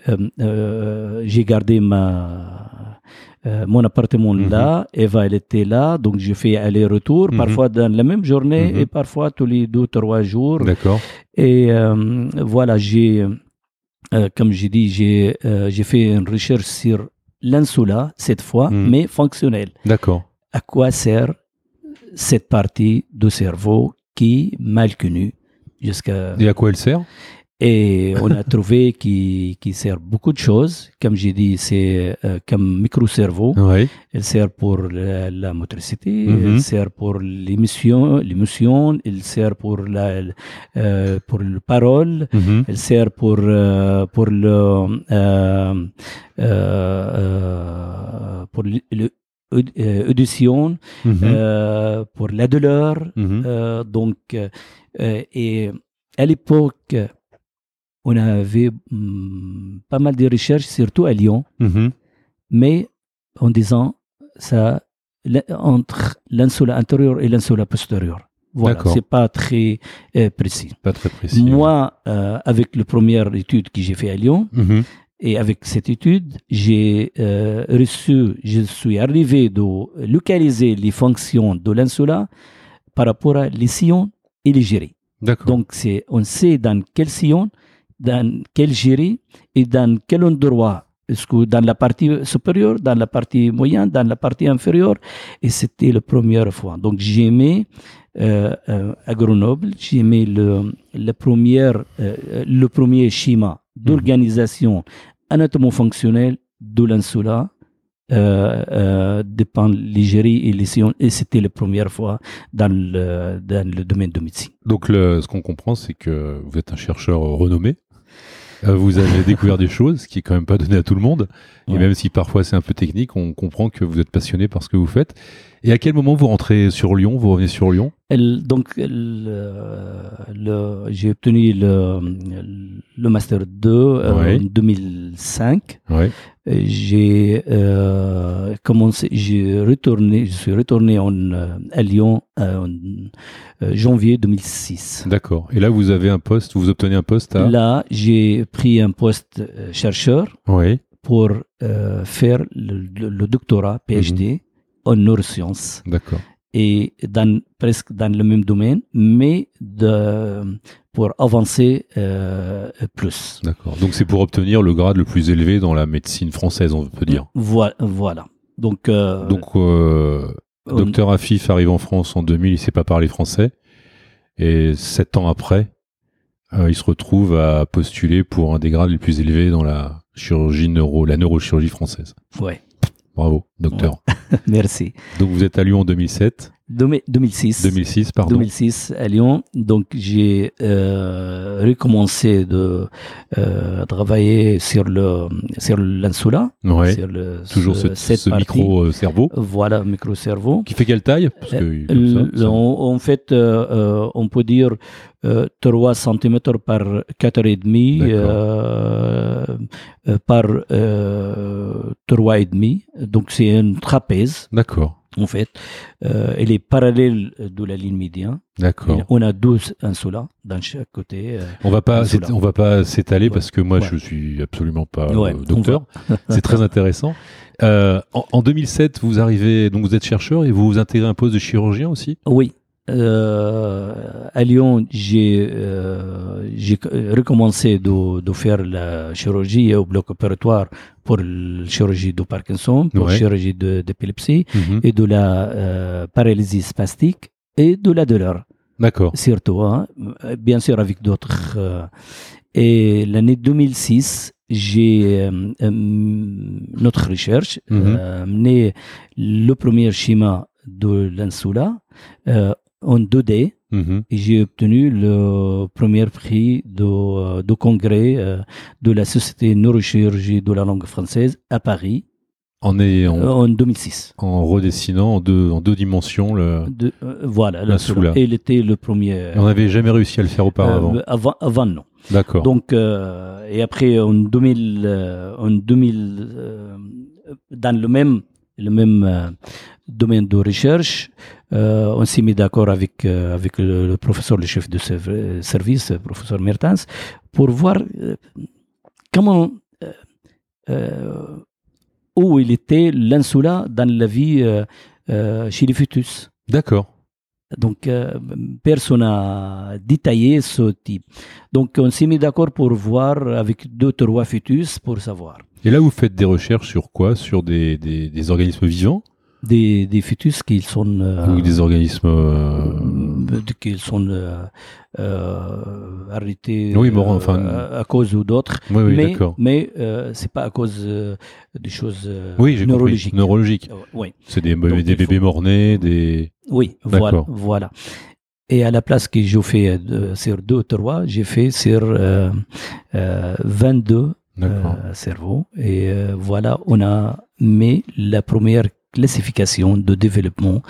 j'ai gardé ma euh, mon appartement Mhm. là, Eva elle était là, donc je fais aller-retour, Mhm. parfois dans la même journée Mhm. et parfois tous les deux trois jours. D'accord. Et euh, voilà, j'ai, euh, comme j'ai dit, j'ai euh, j'ai fait une recherche sur l'insula cette fois, Mhm. mais fonctionnelle. D'accord. À quoi sert cette partie du cerveau qui est mal connue jusqu'à Et à quoi elle sert? Et on a [laughs] trouvé qui qui sert beaucoup de choses. Comme j'ai dit, c'est euh, comme micro-cerveau. Oui. Elle sert pour la, la motricité, Mhm. elle sert pour l'émotion, l'émotion, elle sert pour la, euh, pour le parole, Mhm. elle sert pour euh, pour le euh, pour le, le- audition, Mhm. pour la douleur. Mhm. Donc et à l'époque, on avait hum, pas mal de recherches, surtout à Lyon Mhm. mais en disant ça entre l'insula intérieure et l'insula postérieure. Voilà, c'est pas très euh, précis. Pas très précis. Moi, euh, avec la première étude que j'ai fait à Lyon, Mhm. et avec cette étude, j'ai euh, reçu, je suis arrivé de localiser les fonctions de l'insula par rapport à les sillons et les gérés. D'accord. Donc, on sait dans quel sillon, dans quel géré et dans quel endroit? Est-ce que dans la partie supérieure, dans la partie moyenne, dans la partie inférieure? Et c'était la première fois. Donc, j'ai aimé euh, euh, à Grenoble, j'ai aimé le, le, première, euh, le premier schéma d'organisation anatomo-fonctionnelle de l'insula euh, euh, dépend l'Algérie et les Sion, et c'était la première fois dans le, dans le domaine de médecine. Donc, le- ce qu'on comprend, c'est que vous êtes un chercheur renommé. Euh, Vous avez [laughs] découvert des choses, ce qui est quand même pas donné à tout le monde. Et même si parfois c'est un peu technique, on comprend que vous êtes passionné par ce que vous faites. Et à quel moment vous rentrez sur Lyon Vous revenez sur Lyon? Elle- donc, euh, j'ai obtenu le, le Master 2 euh, Ouais. en 2005. Ouais. Euh, J'ai euh, commencé, j'ai retourné, je suis retourné en, à Lyon en janvier 2006. D'accord. Et là, vous avez un poste, vous obtenez un poste à. Là, j'ai pris un poste chercheur Oui. pour euh, faire le, le- le doctorat PhD en neurosciences D'accord. et dans, presque dans le même domaine, mais de, pour avancer euh, plus. D'accord. Donc c'est pour obtenir le grade le plus élevé dans la médecine française, on peut dire. Voilà. Donc, euh, Donc, euh, docteur Afif arrive en France en 2000, il sait pas parler français. Et sept ans après, il se retrouve à postuler pour un des grades les plus élevés dans la chirurgie neuro, la neurochirurgie française. ouais. Bravo, docteur. [laughs] Merci. Donc vous êtes à Lyon en 2007, Demi- 2006. 2006, pardon. 2006 à Lyon. Donc j'ai euh, recommencé de euh, travailler sur le sur l'insula, Ouais. sur le Toujours ce- cette micro euh, cerveau Voilà, micro-cerveau. qui fait quelle taille? Parce que Euh, comme ça, Le- ça- En, en fait, on peut dire euh, 3 cm par 4,5 D'accord. euh, euh, par euh, 3,5. Donc c'est un trapèze, D'accord, en fait. Euh, elle est parallèle de la ligne médiane. d'accord. On a 12 insulas dans chaque côté. euh, On va pas, on va pas s'étaler Ouais. parce que moi Ouais. je suis absolument pas Ouais, euh, docteur. [laughs] C'est très intéressant. Euh, en, en 2007, vous arrivez, donc vous êtes chercheur et vous vous intégrez un poste de chirurgien aussi? Oui. Euh, à Lyon, j'ai euh, recommencé de, de faire la chirurgie au bloc opératoire pour la chirurgie de Parkinson, pour la chirurgie de- d'épilepsie Mhm. et de la euh, paralysie spastique et de la douleur, D'accord. surtout, hein, bien sûr avec d'autres. et l'année 2006, j'ai notre recherche Mhm. euh, mené le premier schéma de l'insula euh, en 2D Mhm. et j'ai obtenu le premier prix de, euh, de congrès euh, de la Société neurochirurgie de la langue française à Paris En, est, euh, en, en 2006. en redessinant en deux, en deux dimensions. Le... De- euh, voilà, L'insula. l'insula. Et il était le premier. On n'avait jamais réussi à le faire auparavant. euh, avant, avant, non. D'accord. Donc, euh, et après, en 2000, euh, en 2000 euh, dans le même, le même domaine de recherche, euh, on s'est mis d'accord avec, euh, avec le, le professeur, le chef de serv- service, le professeur Mertens, pour voir euh, comment, euh, euh, où il était l'insula dans la vie euh, euh, chez les fœtus. D'accord. Donc, euh, personne n'a détaillé ce type. Donc, on s'est mis d'accord pour voir avec deux, trois fœtus pour savoir. Et là, vous faites des recherches sur quoi? Sur des, des, des organismes vivants? Des, des fœtus qui sont, euh, ou des organismes euh, euh, qui sont euh, arrêtés Oui, euh, enfin- à, à cause ou d'autres. Oui, oui, mais d'accord. mais c'est pas à cause des choses Oui, neurologiques. compris. Neurologiques. Oui. C'est des, Donc, des il bébés faut- morts-nés, des. Oui, voilà, D'accord. voilà. Et à la place que j'ai fait sur deux ou trois, j'ai fait sur euh, euh, 22 D'accord. euh, cerveaux. Et voilà, on a mis la première classification de développement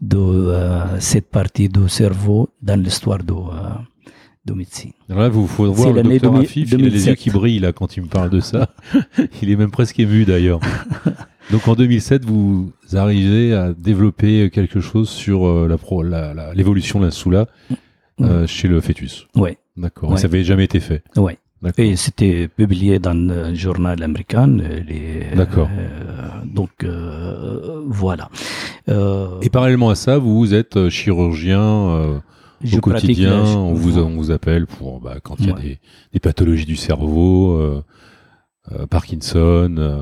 de euh, cette partie du cerveau dans l'histoire de, euh, de médecine. Alors là, vous faut voir le l'année docteur 2000 Afif, il a les 2007. yeux qui brillent là quand il me parle de ça. [laughs] il est même presque ému d'ailleurs. [laughs] Donc en 2007, vous arrivez à développer quelque chose sur euh, la pro- la- la- l'évolution de l'insula euh, chez le fœtus. Oui, D'accord. Ouais. Ça n'avait jamais été fait. oui. Et c'était publié dans le journal américain. euh, D'accord. euh, donc, euh, voilà. Euh, Et parallèlement à ça, vous êtes chirurgien au quotidien. la- On vous, on vous appelle pour bah, quand il y a des pathologies du cerveau. Euh, euh, Parkinson, euh,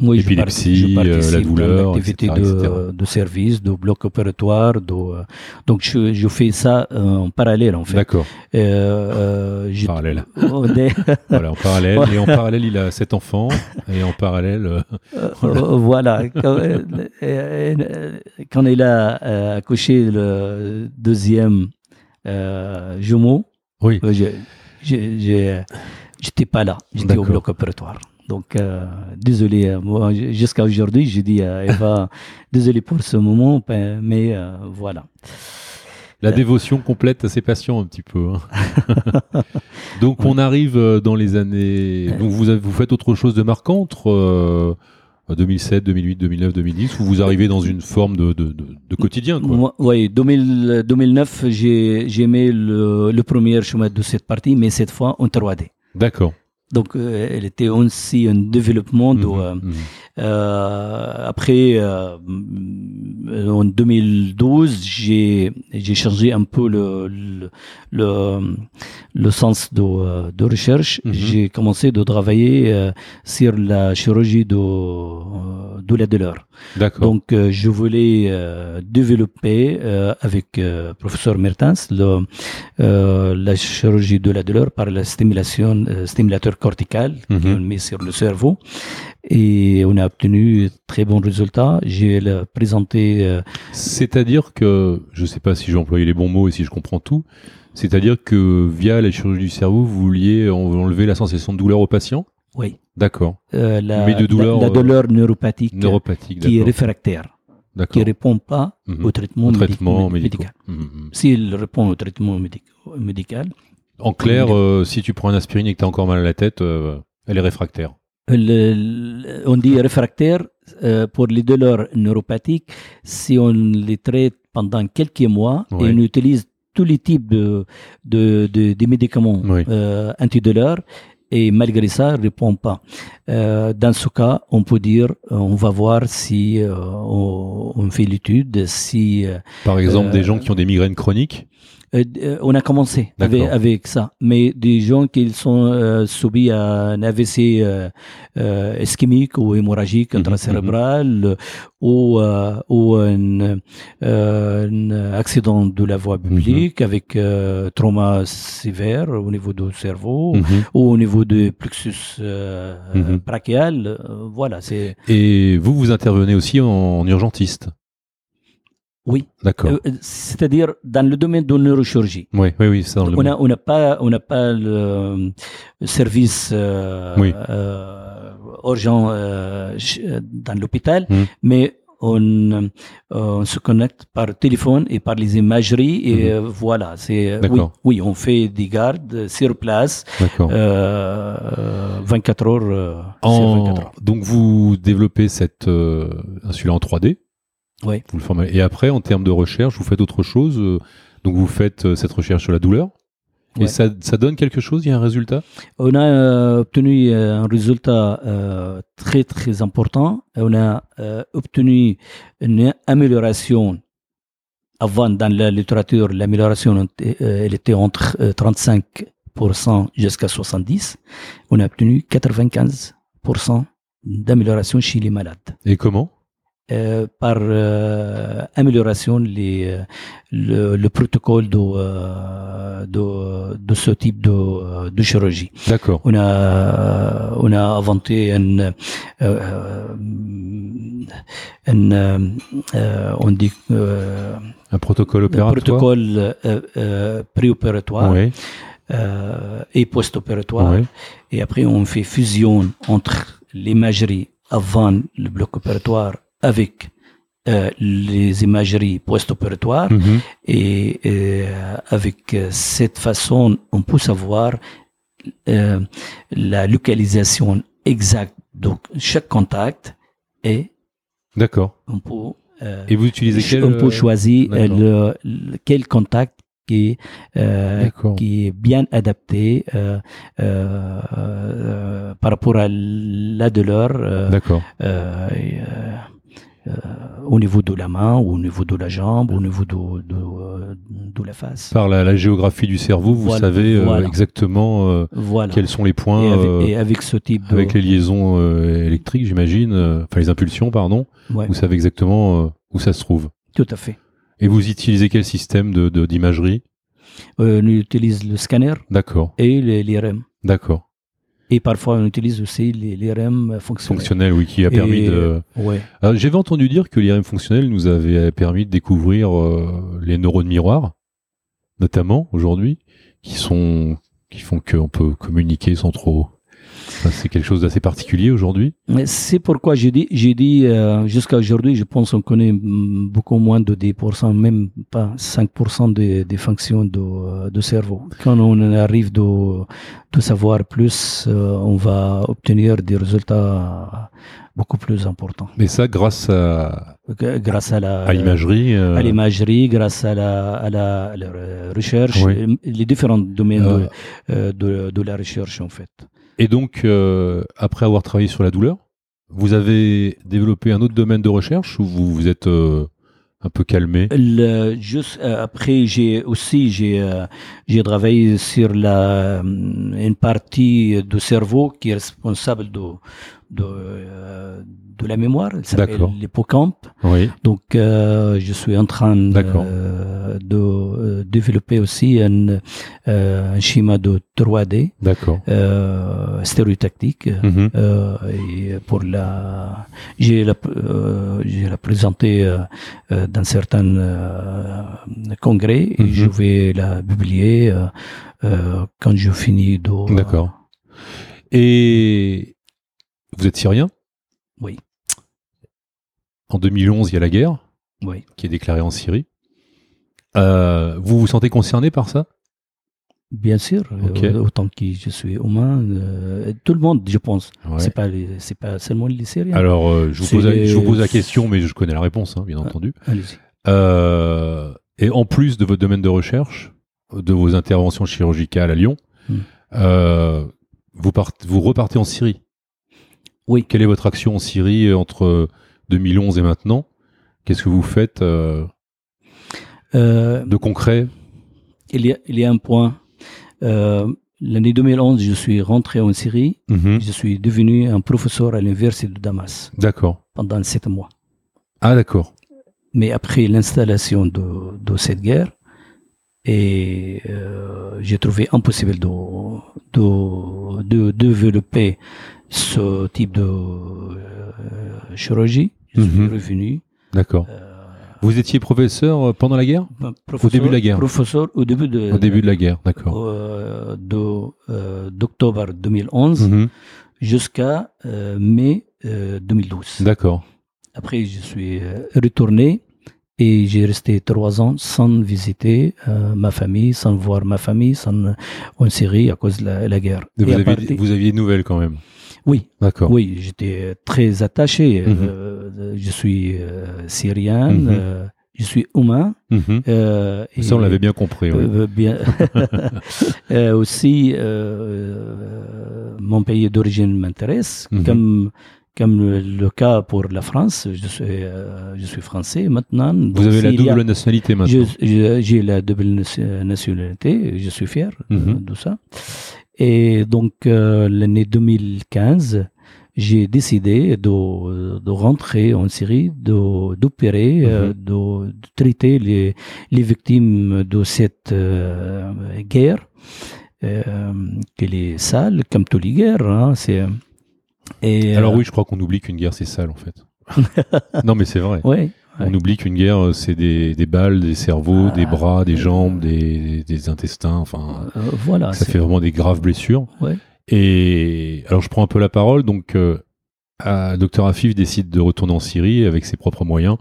Oui, je épilepsie, je euh, participe la douleur, l'activité etc., etc. de, de service, de bloc opératoire. de, euh, donc, je, je fais ça euh, en parallèle, en fait. D'accord, Euh, euh, j'ai- Parallèle. [laughs] Voilà, en parallèle. Et en [laughs] parallèle, il a sept enfants. Et en parallèle, euh, Euh, voilà. Quand, euh, euh, quand il a euh, accouché le deuxième euh, jumeau, oui, euh, j'ai- j'étais pas là. J'étais au bloc opératoire. Donc, euh, désolé. euh, Moi, jusqu'à aujourd'hui, j'ai dit à Eva, [laughs] désolé pour ce moment, ben, mais euh, voilà. la dévotion complète à ses patients un petit peu. hein. [laughs] donc on arrive dans les années. Donc vous, avez- vous faites autre chose de marquant entre euh, 2007, 2008, 2009, 2010, où vous arrivez dans une forme de, de, de- de quotidien. Quoi? Oui, 2000, 2009, j'ai j'ai aimé le, le premier chemin de cette partie, mais cette fois en 3D. D'accord. Donc, euh, elle était aussi un développement. de, Mhm, euh, mhm. Après, euh, mm, en 2012, j'ai j'ai changé un peu le le, le, le sens de, euh, de recherche. Mhm. J'ai commencé de travailler euh, sur la chirurgie de, euh, de la douleur. Donc, euh, je voulais euh, développer euh, avec euh, professeur Mertens le, euh, la chirurgie de la douleur par la stimulation, euh, stimulateur cortical Mhm. qu'on met sur le cerveau. Et on a obtenu très bons résultats. J'ai présenté euh, C'est-à-dire que, je ne sais pas si j'ai employé les bons mots et si je comprends tout, c'est-à-dire que via la chirurgie du cerveau, vous vouliez en- enlever la sensation de douleur au patient? Oui, D'accord. euh, la, Mais de douleur, la, la euh, douleur neuropathique Neuropathique, qui est d'accord. réfractaire, qui D'accord. répond pas Mhm. au traitement, Au traitement médic- médical. médical. Mhm. S'il répond au traitement médic- médical, En clair, euh, si tu prends un aspirine et que tu as encore mal à la tête, elle est réfractaire. Le- on dit réfractaire euh, pour les douleurs neuropathiques si on les traite pendant quelques mois et on utilise tous les types de, de, de- de médicaments Oui. euh, antidouleurs et malgré ça, ne répond pas. Euh, dans ce cas, on peut dire, euh, on va voir si euh, on, on fait l'étude, si euh, Par exemple, Euh, des gens qui ont des migraines chroniques. Euh, euh, on a commencé avec, ça, mais des gens qui sont euh, subis à un AVC euh, euh, ischémique ou hémorragique Mhm, intracérébral euh, ou, ou un, un accident de la voie publique avec trauma sévère au niveau du cerveau Mhm. ou au niveau du plexus Mhm. brachial. voilà, c'est Et vous, vous intervenez aussi en, en urgentiste. Oui. D'accord. Euh, C'est-à-dire dans le domaine de neurochirurgie. oui, oui, oui, ça dans le On a- on n'a pas, on n'a pas le service euh, Oui. euh, urgent euh, dans l'hôpital, Mhm. mais on, euh, on se connecte par téléphone et par les imageries et euh, voilà. C'est oui, oui, on fait des gardes sur place, D'accord. euh, 24 heures euh, sur En- 24 heures. Donc vous développez cette euh, insuline en 3D. Oui. Vous le formez. Et après, en termes de recherche, vous faites autre chose. euh, donc vous faites euh, cette recherche sur la douleur. Et ça, ça donne quelque chose Il y a un résultat? On a euh, obtenu un résultat euh, très très important. On a euh, obtenu une amélioration. Avant, dans la littérature, l'amélioration, elle était entre euh, 35% jusqu'à 70%. On a obtenu 95% d'amélioration chez les malades. Et comment? Euh, par euh, amélioration les, euh, le, le protocole de, de, de ce type de, de chirurgie. D'accord. On a, on a inventé un, euh, un, on dit, Un protocole un opératoire protocole euh, euh, préopératoire Oui. et post-opératoire. oui. Et après, on fait fusion entre l'imagerie avant le bloc opératoire avec euh, les imageries post-opératoires. Mhm. Et euh, avec euh, cette façon, on peut savoir euh, la localisation exacte de chaque contact et D'accord. on peut, euh, Et vous utilisez quel on peut choisir le, le- quel contact qui est, euh, qui est bien adapté par rapport à la douleur. D'accord. Euh, au niveau de la main, au niveau de la jambe, au niveau de, de, euh, de la face. Par la, la géographie du cerveau, vous Voilà, savez euh, voilà. exactement Voilà. quels sont les points et, avec, et avec ce type de... avec les liaisons électriques, j'imagine, enfin les impulsions, pardon. Ouais, Vous savez exactement où ça se trouve. tout à fait. Et vous utilisez quel système de de- d'imagerie? Euh, on utilise le scanner D'accord, et les- l'IRM. d'accord. Et parfois, on utilise aussi les- l'IRM fonctionnel. Fonctionnel, oui, qui a permis Et, de. Ouais. J'avais entendu dire que l'IRM fonctionnel nous avait permis de découvrir euh, les neurones miroirs, notamment aujourd'hui, qui sont qui font qu'on peut communiquer sans trop. C'est quelque chose d'assez particulier aujourd'hui. C'est pourquoi j'ai dit, j'ai dit euh, jusqu'à aujourd'hui, je pense qu'on connaît mm, beaucoup moins de 10%, même pas 5% des, des fonctions de, euh, de cerveau. Quand on arrive de, de savoir plus, euh, on va obtenir des résultats beaucoup plus importants. Mais ça, grâce à, Grâce à la, à l'imagerie. euh, à l'imagerie, grâce à la, à la, à la recherche, Oui. les différents domaines de, de, de la recherche en fait. Et donc, euh, après avoir travaillé sur la douleur, vous avez développé un autre domaine de recherche ou vous vous êtes euh, un peu calmé? Le- juste euh, après, j'ai aussi j'ai euh, j'ai travaillé sur la euh, une partie du cerveau qui est responsable de de, euh, de la mémoire. Elle s'appelle l'hippocampe. Oui. Donc, euh, je suis en train euh, de euh, développer aussi un, euh, un schéma de 3D D'accord. euh, stéréotactique. Mhm. Euh, et pour la, j'ai la, euh, j'ai la présenté dans certains euh, congrès et Mhm. je vais la publier quand je finis de. D'accord. Et vous êtes syrien? Oui. En 2011, il y a la guerre Oui. qui est déclarée en Syrie. Euh, vous vous sentez concerné par ça? Bien sûr, euh, autant que je suis humain, euh, tout le monde, je pense. Ouais. C'est pas les- c'est pas seulement les Syriens. Alors, euh, je, vous pose la, les- je vous pose la question, mais je connais la réponse, hein, bien entendu. Allez-y. Euh, et en plus de votre domaine de recherche, de vos interventions chirurgicales à Lyon, Hmm. vous, part- vous repartez en Syrie. Oui. Quelle est votre action en Syrie euh, entre 2011 et maintenant? Qu'est-ce que vous faites euh, Euh, de concret? il y a, il y a un point. Euh, L'année 2011, je suis rentré en Syrie. Mhm. Je suis devenu un professeur à l'université de Damas D'accord. pendant sept mois. Ah, d'accord. Mais après l'installation de, de cette guerre, et euh, j'ai trouvé impossible de, de, de développer ce type de euh, chirurgie. Je suis Mhm. revenu. D'accord. euh, Vous étiez professeur euh, pendant la guerre? Professeur- début de la guerre. Professeur au début de, Au début de la guerre, d'accord. euh, euh, d'octobre 2011 Mhm. jusqu'à euh, mai euh, 2012. D'accord. Après, je suis retourné et j'ai resté trois ans sans visiter ma famille, sans voir ma famille, sans en Syrie à cause de la, la guerre. Vous, avez, partir- vous aviez des nouvelles quand même. Oui, D'accord. oui, j'étais très attaché. Mhm. Euh, je suis euh, syrien, Mhm. euh, je suis humain. Mhm. euh, et- Ça, on l'avait bien compris. oui. Euh, bien. [laughs] Euh, aussi, euh, mon pays d'origine m'intéresse, comme, comme le, le cas pour la France. Je suis, euh, je suis français maintenant. Vous avez la a- double nationalité maintenant. J'ai la double nation- nationalité, je suis fier euh, de ça. Et donc, euh, l'année 2015, j'ai décidé de, de rentrer en Syrie, de- d'opérer, euh, Mhm. de, de traiter les, les victimes de cette euh, guerre, qu'elle est sale, comme toutes les guerres. hein, et, Alors oui, je crois qu'on oublie qu'une guerre, c'est sale en fait. [laughs] non, mais c'est vrai. ouais, On oublie qu'une guerre, euh, c'est des, des balles, des cerveaux, Ah. des bras, des jambes, des, des intestins. Enfin, euh, voilà. ça fait vraiment des graves blessures. Ouais. Et alors, je prends un peu la parole. Donc, euh, Dr Afif décide de retourner en Syrie avec ses propres moyens,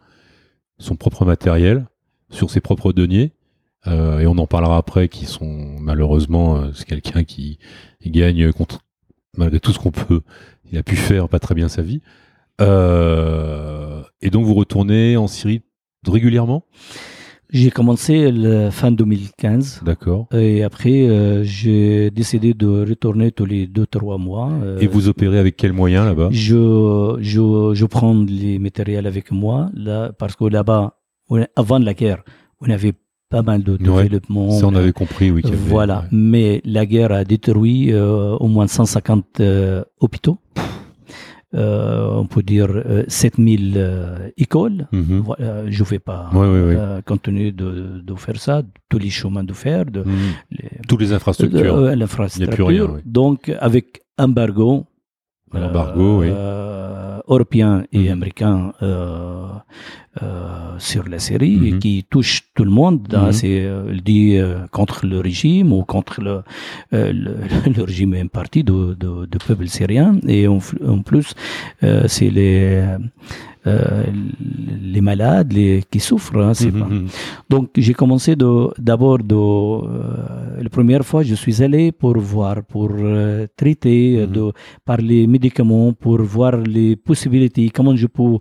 son propre matériel, sur ses propres deniers. Euh, et on en parlera après, qui sont malheureusement, c'est quelqu'un qui, qui gagne contre, malgré tout ce qu'on peut, il a pu faire pas très bien sa vie. Euh, et donc vous retournez en Syrie régulièrement? J'ai commencé fin 2015. D'accord. Et après, euh, j'ai décidé de retourner tous les deux, trois mois. Euh, Et vous opérez avec quels moyens là-bas? je, je, je prends les matériels avec moi, là, parce que là-bas, avant la guerre, on avait pas mal de Ouais, développement. Ça, on avait compris, oui. avait- Voilà. ouais. Mais la guerre a détruit euh, au moins 150 euh, hôpitaux. Euh, on peut dire euh, 7000 euh, écoles. Mhm. Voilà, je ne vais pas euh, continuer de, de faire ça, tous les chemins de fer, de, Mhm. les- Toutes les infrastructures. euh, l'infrastructure. oui. Donc, avec embargo, L'embargo, oui. euh, européen et Mhm. américain euh, euh, sur la série Mhm. et qui touche tout le monde. hein, Mhm. C'est euh, dit euh, contre le régime ou contre le, euh, le, [laughs] le régime est un parti de, de, de peuple syrien et en, en plus euh, c'est les euh, les malades les qui souffrent. hein, c'est Mhm, pas- mhm. donc j'ai commencé d'abord de euh, la première fois je suis allé pour voir pour euh, traiter Mhm. de par les médicaments pour voir les possibilités comment je peux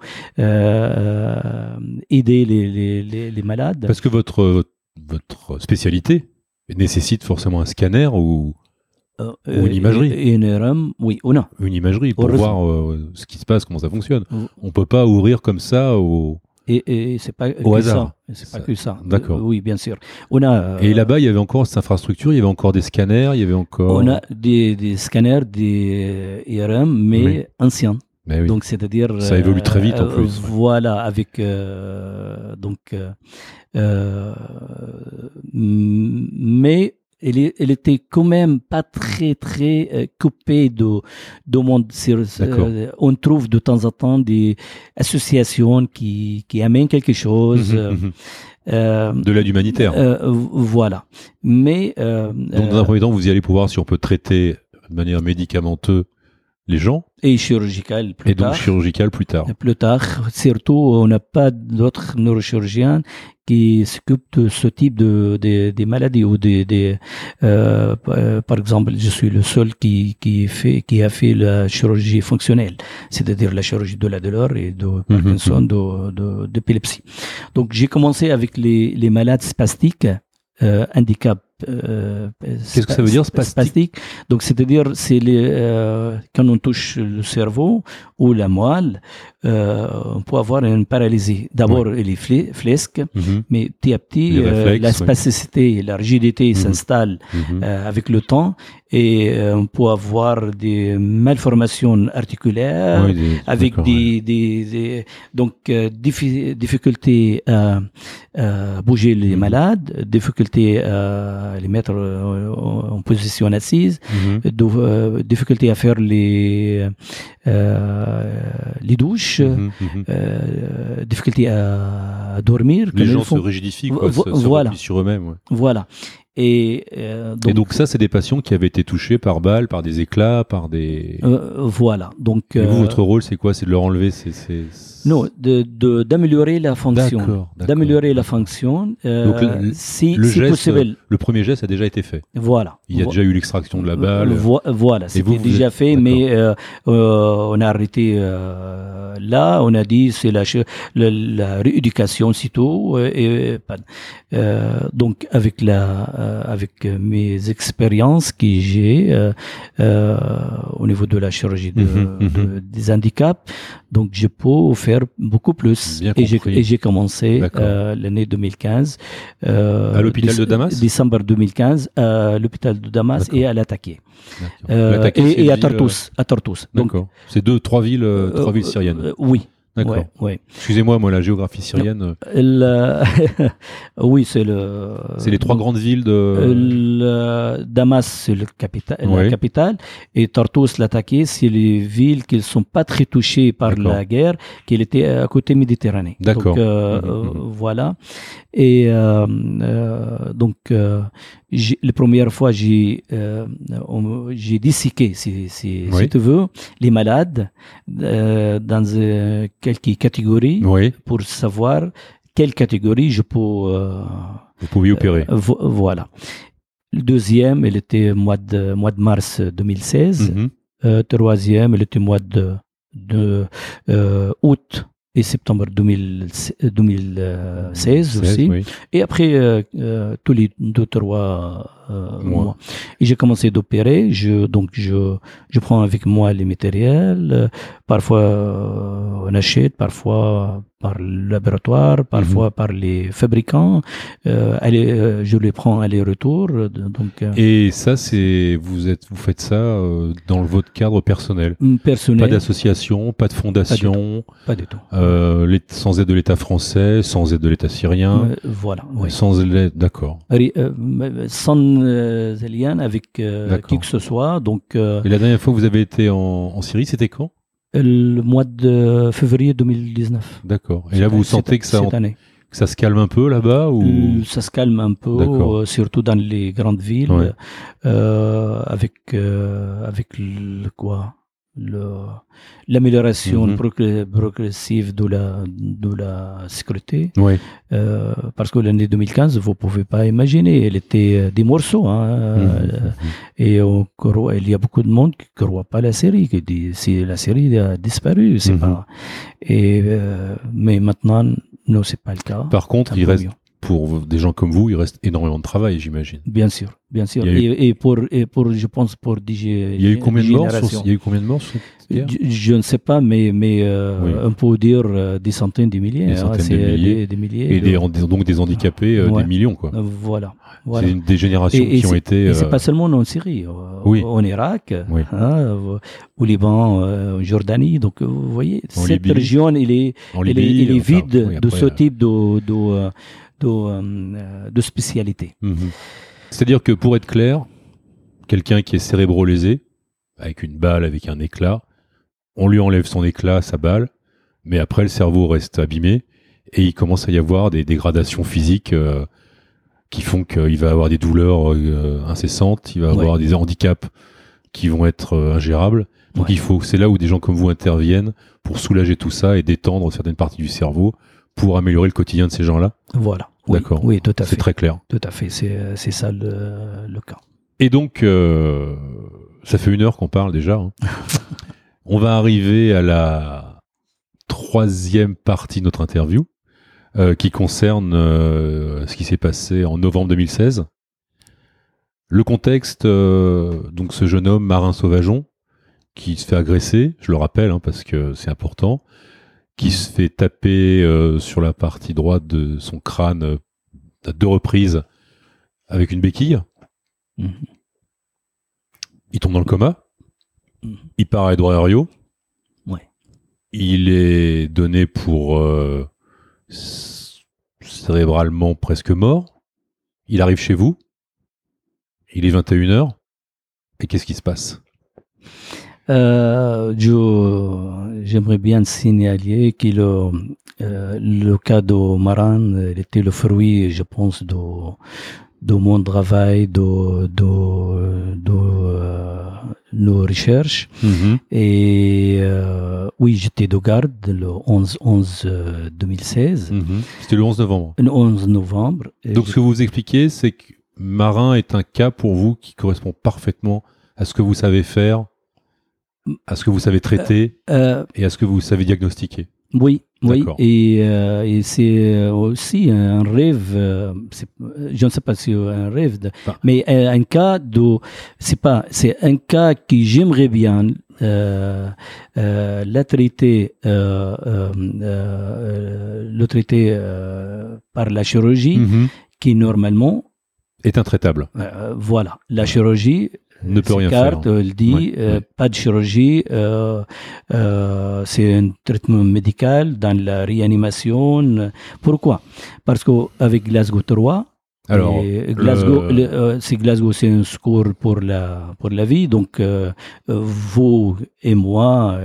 aider les, les, les, les malades Parce que votre, votre spécialité nécessite forcément un scanner ou ou une imagerie. et, et oui ou non une imagerie pour voir euh, ce qui se passe, comment ça fonctionne. Ou- On peut pas ouvrir comme ça au... et, et c'est pas Au que hasard. ça c'est pas Ça- que ça d'accord. Euh, oui bien sûr on a euh, Et là-bas, il y avait encore cette infrastructure, il y avait encore des scanners, il y avait encore... on a des, des scanners des IRM mais Oui. anciens Mais oui. Donc, c'est-à-dire. Ça évolue très vite, en euh, plus. Voilà, avec. euh, donc. euh, euh, mais. Elle, elle était quand même pas très très euh, coupée de, de monde. euh, on trouve de temps en temps des associations qui, qui amènent quelque chose. Euh, mhm. euh, de l'aide humanitaire. euh, voilà. Mais. euh, Donc, dans un premier temps, vous y allez pour voir si on peut traiter de manière médicamenteuse les gens, et chirurgical plus et donc tard. chirurgical plus tard. Plus tard, surtout, on n'a pas d'autres neurochirurgiens qui s'occupent de ce type de, de- maladies ou des, des euh, par- exemple, je suis le seul qui, qui fait, qui a fait la chirurgie fonctionnelle, c'est-à-dire la chirurgie de la douleur et de Parkinson, de, de, d'épilepsie. Donc, j'ai commencé avec les, les malades spastiques, euh, handicap. Euh, Qu'est-ce que ça veut dire, spastique? Donc, c'est-à-dire, c'est les, euh, quand on touche le cerveau ou la moelle, euh, on peut avoir une paralysie. D'abord, elle est fle- flesque, Mhm, mais petit à petit, euh, réflexes, la spasticité, la rigidité Mhm. s'installe mhm. euh, avec le temps et euh, on peut avoir des malformations articulaires. Des- Avec des, des, des- donc euh, diffi- difficultés à, bouger les malades, difficultés à les mettre euh, en position assise. Mhm, euh, difficulté à faire les euh, les douches, mhm, mhm. difficulté à dormir. Les gens se rigidifient, quoi, vo- se, voilà. sur eux-mêmes. ouais. Voilà. Et euh, donc, Et donc ça, c'est des patients qui avaient été touchés par balles, par des éclats, par des... euh, voilà. Donc, Et vous, euh, votre rôle, c'est quoi? C'est de leur enlever ces... ces- non, de- de- d'améliorer la fonction. D'améliorer la fonction. euh, Donc, le- si, Le si geste, possible. le premier geste a déjà été fait. Voilà. Il y a Vo- déjà eu l'extraction de la balle. Vo- voilà, c'était déjà êtes- fait, mais euh, euh, on a arrêté euh, là. On a dit c'est la, la, la rééducation sitôt. euh, et, euh, donc avec la, euh, avec mes expériences que j'ai euh, euh, au niveau de la chirurgie de, Mhm, mhm. de- des handicaps, donc je peux faire beaucoup plus. Bien et j'ai commencé euh, l'année 2015 euh, À l'hôpital de Damas? Décembre 2015 à l'hôpital de Damas et à l'attaquer. D'accord. Euh, et, et à Tartus, à Tartus. euh, D'accord. C'est deux, trois villes, euh, trois euh, villes syriennes. euh, oui. D'accord. Ouais, ouais. Excusez-moi, moi, la géographie syrienne, euh, Le- [laughs] oui, c'est le. c'est les trois grandes villes de. Le Damas, c'est le capita- Ouais. la capitale, et Tartus, l'attaqué, c'est les villes qui ne sont pas très touchées par la guerre, qui étaient à côté Méditerranée. D'accord. Donc, euh, Mhm, euh, mhm. voilà. Et euh, euh, donc, euh, la première fois, j'ai euh, j'ai disséqué, si, si, Oui. si tu veux, les malades euh, dans euh, quelques catégories Oui, pour savoir quelle catégorie je peux. euh, vous pouviez opérer. euh, vo- voilà. Le deuxième, il était mois de, mois de mars 2016. Mhm. Euh, troisième, il était mois de, de euh, août et septembre 2000 2016 aussi. Oui. Et après, euh, euh, tous les deux, trois euh, mois. Et j'ai commencé d'opérer. Je, donc, je, je prends avec moi les matériels. euh, parfois, euh, on achète, parfois par le laboratoire, parfois Mhm. par les fabricants. Euh, euh, je les prends aller-retour. euh, Donc, euh, Et ça, c'est vous êtes vous faites ça euh, dans votre cadre personnel? personnel, Pas d'association, pas de fondation, pas du tout. euh, sans aide de l'État français, sans aide de l'État syrien, Euh, voilà. oui. sans aide. D'accord. Euh, sans euh, lien avec euh, qui que ce soit. Donc, euh, Et la dernière fois que vous avez été en, en Syrie, c'était quand? le mois de février 2019. D'accord. Et là, vous sentez que ça, cette année. que ça se calme un peu là-bas ou Euh, Ça se calme un peu, euh, surtout dans les grandes villes, Ouais. euh, avec euh, avec le quoi, l'amélioration Mhm. progr- progressive de la de la sécurité. Euh, parce que l'année 2015, vous pouvez pas imaginer, elle était euh, des morceaux. Hein, Mhm. et on croit- il y a beaucoup de monde qui ne croit pas la série, qui dit si la série a disparu, c'est Mhm. pas. Et euh, mais maintenant, non, c'est pas le cas. Par contre, il reste. Pour des gens comme vous, il reste énormément de travail, j'imagine. Bien sûr, bien sûr. Eu- Et, pour et pour je pense pour digi- Il y a eu combien de morts. Il y a eu combien de morts je, je ne sais pas, mais mais euh, Oui. on peut dire euh, des centaines de milliers. Des hein, centaines de c'est milliers. Des, des milliers. Et de- des, donc des handicapés, euh, Ouais. des millions quoi. voilà. voilà. C'est une des générations Et, qui ont été. et c'est pas seulement en Syrie, Oui. en Irak, Oui. hein, au Liban, en Jordanie. Donc, vous voyez, En cette Libye. région, elle est, elle est, elle vide de ce type de, de, de, euh, de spécialité. Mhm. C'est-à-dire que pour être clair, quelqu'un qui est cérébro-lésé, avec une balle, avec un éclat, on lui enlève son éclat, sa balle, mais après le cerveau reste abîmé et il commence à y avoir des dégradations physiques euh, qui font qu'il va avoir des douleurs euh, incessantes, il va avoir des handicaps qui vont être euh, ingérables. Donc Ouais. il faut, c'est là où des gens comme vous interviennent pour soulager tout ça et détendre certaines parties du cerveau pour améliorer le quotidien de ces gens-là. Voilà. Oui, D'accord. Oui, tout à C'est fait. très clair. Tout à fait. C'est euh, c'est ça le, le cas. Et donc, euh, ça fait une heure qu'on parle déjà. hein. [laughs] On va arriver à la troisième partie de notre interview, euh, qui concerne euh, ce qui s'est passé en novembre 2016. Le contexte, donc ce jeune homme, Marin Sauvageon, qui se fait agresser, je le rappelle hein, parce que c'est important, qui se fait taper euh, sur la partie droite de son crâne euh, à deux reprises avec une béquille. Mhm. Il tombe dans le coma. Mhm. Il part à Edouard Herriot. Ouais. Il est donné pour euh, cérébralement presque mort. Il arrive chez vous. Il est 21h. Et qu'est-ce qui se passe? Euh, J'aimerais bien signaler que le, euh, le cas de Maran était le fruit, je pense, de, de mon travail, de, de, de euh, nos recherches. Et euh, oui, j'étais de garde le 11, 11 euh, 2016, Mhm. C'était le 11 novembre. le 11 novembre. Donc ce que vous expliquez, c'est que Marin est un cas pour vous qui correspond parfaitement à ce que vous savez faire, à ce que vous savez traiter euh, et à ce que vous savez diagnostiquer. Oui, oui, D'accord. et, euh, et c'est aussi un rêve, euh, je ne sais pas si c'est un rêve, de- Ah. mais euh, un cas de, c'est pas, c'est un cas que j'aimerais bien euh, euh, la traiter, euh, euh, euh, le traiter euh, par la chirurgie, Mhm. qui normalement, Est intraitable. euh, voilà, la chirurgie Ne peut rien s'écarte, faire. Elle dit Ouais, euh, ouais. pas de chirurgie, euh, euh, c'est un traitement médical dans la réanimation. Pourquoi? Parce qu'avec Glasgow 3, Alors, Glasgow, le- euh, c'est Glasgow, c'est un secours pour la pour la vie. Donc euh, euh, vous et moi,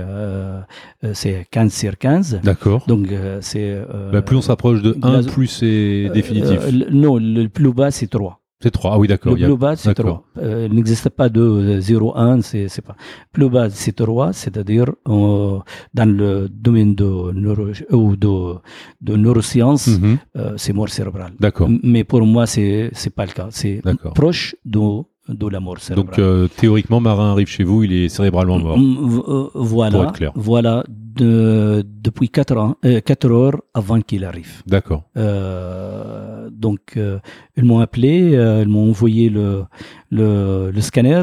c'est 15 sur 15. D'accord. Donc c'est Bah, plus on s'approche de 1, Glas- plus c'est définitif. non, le plus bas c'est 3. C'est 3. Ah oui, d'accord. Le il y a- plus bas, c'est d'accord. 3. Euh, il n'existe pas de 0,1, c'est, c'est pas. Plus bas, c'est 3, c'est-à-dire euh, dans le domaine de, neuro, ou de, de neurosciences, Mhm. euh, c'est mort cérébrale. D'accord. Mais pour moi, c'est, c'est pas le cas. C'est proche de, de la mort cérébrale. Donc, euh, théoriquement, Marin arrive chez vous, il est cérébralement mort. Euh, voilà, Pour être clair. voilà. De, depuis 4, ans, euh, 4 heures avant qu'il arrive. D'accord. Euh, donc, euh, ils m'ont appelé, ils m'ont envoyé le, le, le scanner.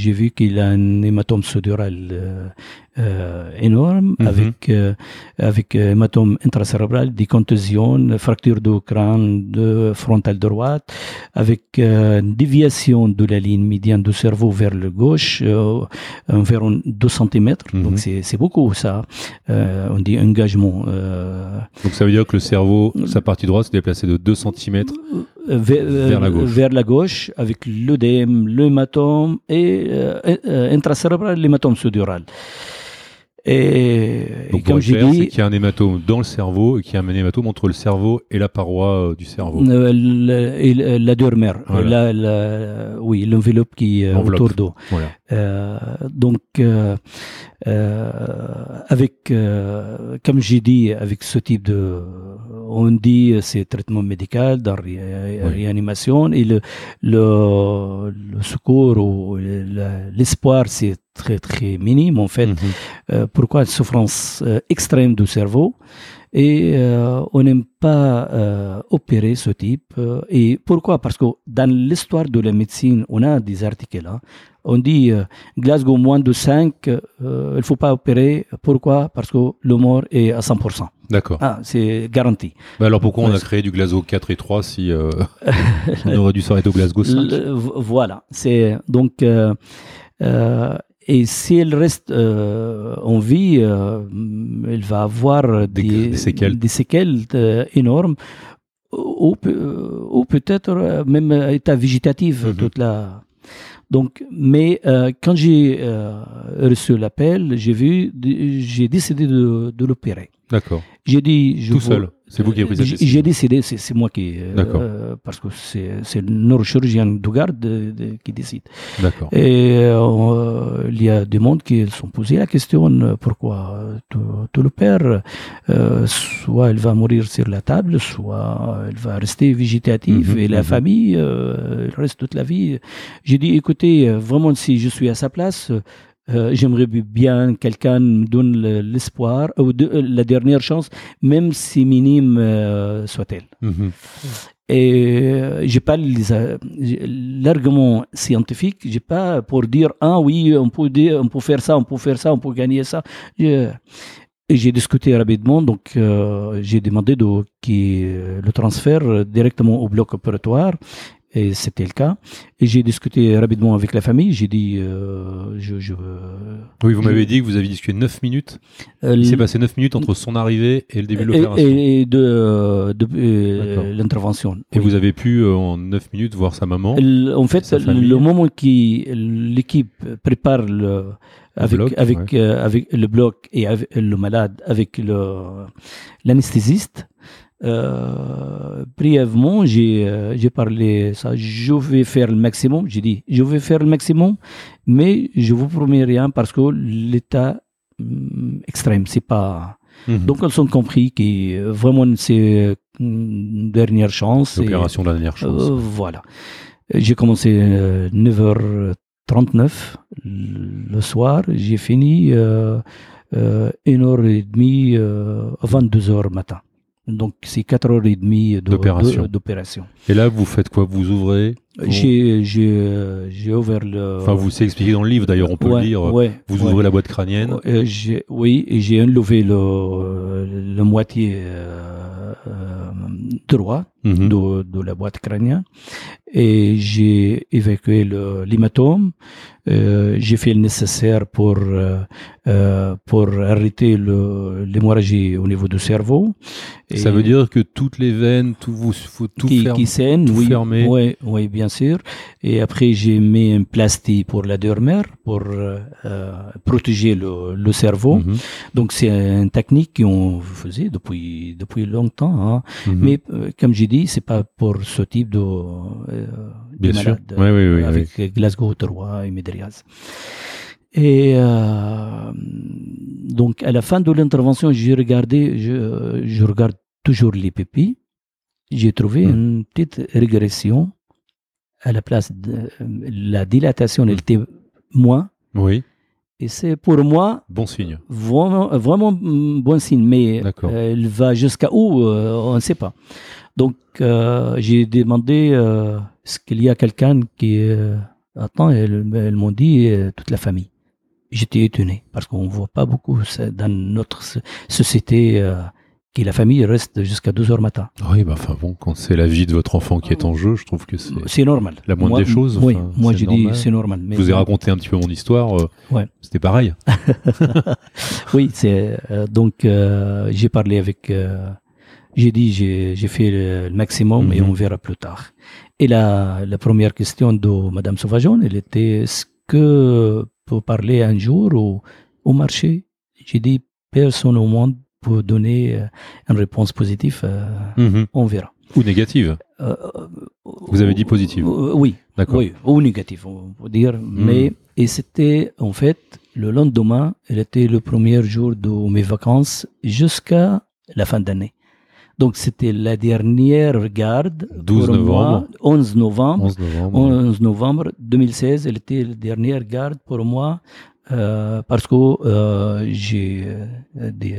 J'ai vu qu'il a un hématome sudaural euh, énorme Mhm. avec, avec hématome intracérébral, des contusions, fracture de crâne de frontale droite, avec une déviation de la ligne médiane du cerveau vers le gauche, environ 2 cm. Mhm. Donc, c'est c'est beaucoup, ça. Euh, on dit engagement. Euh, Donc ça veut dire que le cerveau, sa partie droite, s'est déplacée de 2 cm. euh, vers, Vers la gauche. vers la gauche, avec l'œdème, l'hématome et intracérébral, l'hématome sudaural. Et, et Donc pour comme j'ai dit, qu'il y a un hématome dans le cerveau et qu'il y a un hématome entre le cerveau et la paroi euh, du cerveau. euh, le- et la dermère, Voilà. la- la- oui, l'enveloppe qui est L'enveloppe. autour d'eau. Voilà. Euh, donc, euh, euh, avec, euh, comme j'ai dit, avec ce type de, on dit euh, c'est traitement médical dans ré- réanimation et le, le, le secours ou le- l'espoir c'est très très minime en fait. Mhm. Euh, pourquoi une souffrance euh, extrême du cerveau? Et euh, on n'aime pas opérer ce type. et pourquoi? Parce que dans l'histoire de la médecine, on a des articles. hein. On dit Glasgow moins de 5, euh, il ne faut pas opérer. Pourquoi? Parce que le mort est à 100%. D'accord. Ah, c'est garanti. Bah alors pourquoi on a créé du Glasgow 4 et 3 si euh, [laughs] on aurait dû s'arrêter au Glasgow 5 Le- vo- voilà. C'est donc euh, euh, et si elle reste euh, en vie, euh, elle va avoir Des- séquelles. des séquelles, euh, énormes, ou, pe- ou peut-être même état végétatif Mhm. toute la. Donc, mais quand j'ai reçu l'appel, j'ai vu, j'ai décidé de, de l'opérer. D'accord. J'ai dit, je Tout vous- seul. C'est vous qui avez pris cette J'ai- décidé, c'est c'est moi qui. euh, euh, parce que c'est c'est le neurochirurgien de garde de- de- qui décide. D'accord. Et euh, il y a des mondes qui se sont posés la question euh, pourquoi tu le perds euh, Soit elle va mourir sur la table, soit elle va rester végétative Mhm, et la mhm. famille euh, elle reste toute la vie. J'ai dit écoutez, euh, vraiment, si je suis à sa place, euh, j'aimerais bien quelqu'un me donne le- l'espoir ou de- euh, la dernière chance, même si minime euh, soit-elle. Mhm. Et euh, j'ai pas les, euh, l'argument scientifique, j'ai pas pour dire ah oui on peut dire, on peut faire ça, on peut faire ça, on peut gagner ça. J'ai- et j'ai discuté rapidement, donc euh, j'ai demandé de qui le transfert directement au bloc opératoire. Et c'était le cas. Et j'ai discuté rapidement avec la famille. J'ai dit, euh, je, je, Oui, vous m'avez dit que vous aviez discuté 9 minutes. euh, Il s'est passé 9 minutes entre son arrivée et le début de l'opération. Et, et, et de, de euh, l'intervention. Oui. vous avez pu, euh, en 9 minutes, voir sa maman. L- En fait, le moment qui l'équipe prépare le, avec, bloc, avec, euh, avec le bloc et avec le malade, avec l'anesthésiste, euh, brièvement, j'ai euh, j'ai parlé ça. Je vais faire le maximum. J'ai dit, je vais faire le maximum, mais je vous promets rien parce que l'état hum, extrême, c'est pas. Mhm. Donc, ils ont compris que euh, vraiment c'est une dernière chance. L'opération de la dernière chance. euh, voilà. J'ai commencé euh, 9h39 le soir. J'ai fini euh, euh, 1h30, euh, 22h matin. Donc, c'est 4h30 de- D'opération. d'opération. Et là, vous faites quoi? Vous ouvrez? Vous- J'ai euh, j'ai ouvert le. Enfin, vous c'est expliqué dans le livre, d'ailleurs, on peut Ouais, le lire. ouais, Vous ouais. ouvrez la boîte crânienne. Euh, oui, et j'ai enlevé le, le moitié euh, euh, droit Mhm. de, de la boîte crânienne et j'ai évacué l'hématome. Euh, j'ai fait le nécessaire pour, euh, euh, pour arrêter l'hémorragie au niveau du cerveau. Ça veut dire que toutes les veines, tout vous, faut tout qui, faire. qui saigne, tout oui, fermer. oui, oui, bien sûr. Et après, j'ai mis un plastique pour la dermère pour euh, protéger le, le cerveau. Mhm. Donc, c'est une technique qu'on faisait depuis, depuis longtemps. hein. Mhm. Mais comme j'ai dit, c'est pas pour ce type de, euh, de Bien sûr. malade, Oui, oui, oui, avec Glasgow, Troyes et Médrias. Et euh, donc, à la fin de l'intervention, j'ai regardé, je, je regarde toujours les pépis. J'ai trouvé Mm. une petite régression à la place de la dilatation, elle Mm. était moins Oui. Et c'est pour moi Bon signe. vraiment, vraiment mm, bon signe. Mais euh, elle va jusqu'à où euh, On ne sait pas. Donc, euh, j'ai demandé euh, est-ce qu'il y a quelqu'un qui. euh, attends, elles, elles m'ont dit euh, toute la famille. J'étais étonné parce qu'on ne voit pas beaucoup dans notre so- société euh, que la famille reste jusqu'à 2 heures matin. Oui, bah enfin bon, quand c'est la vie de votre enfant qui est en jeu, je trouve que c'est. C'est normal. la moindre Moi- des choses, Oui, enfin, moi j'ai dit c'est normal. Mais Je vous ai raconté un petit peu mon histoire. euh, Ouais. C'était pareil. [laughs] Oui, c'est euh, donc euh, j'ai parlé avec. J'ai dit j'ai fait le, maximum et Mhm. on verra plus tard. Et la, la première question de Madame Sauvageon, elle était est-ce que pour parler un jour au, au marché J'ai dit personne au monde peut donner euh, une réponse positive. euh, Mhm. on verra. Ou négative. Euh, Vous avez dit positive. euh, Oui, D'accord. oui, ou négatif, on peut dire. Mais, et c'était, en fait, le lendemain, elle était le premier jour de mes vacances jusqu'à la fin d'année. Donc, c'était la dernière garde. 12 pour moi, novembre. 11 novembre. 11 novembre. 11 novembre 2016, elle était la dernière garde pour moi. euh, parce que euh, j'ai euh, des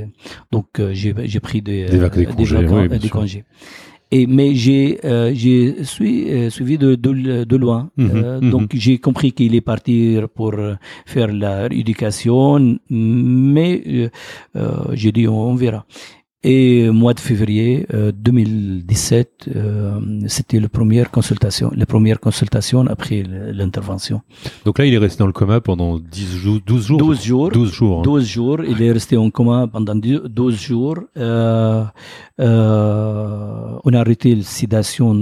donc j'ai pris des Des vac- des congés, vacances- oui, bien des sûr. congés. Et mais j'ai euh, j'ai suis, suivi de, de, de loin. Mhm, mhm. Donc j'ai compris qu'il est parti pour faire la éducation, mais j'ai dit on, on verra. Et mois de février euh, 2017, euh, c'était la première consultation, la première consultation après l'intervention. Donc là, il est resté dans le coma pendant 10 jours, 12 jours. 12 jours. 12 jours. hein. 12 jours, il est resté en coma pendant 12 jours. Euh, euh, on a arrêté la sédation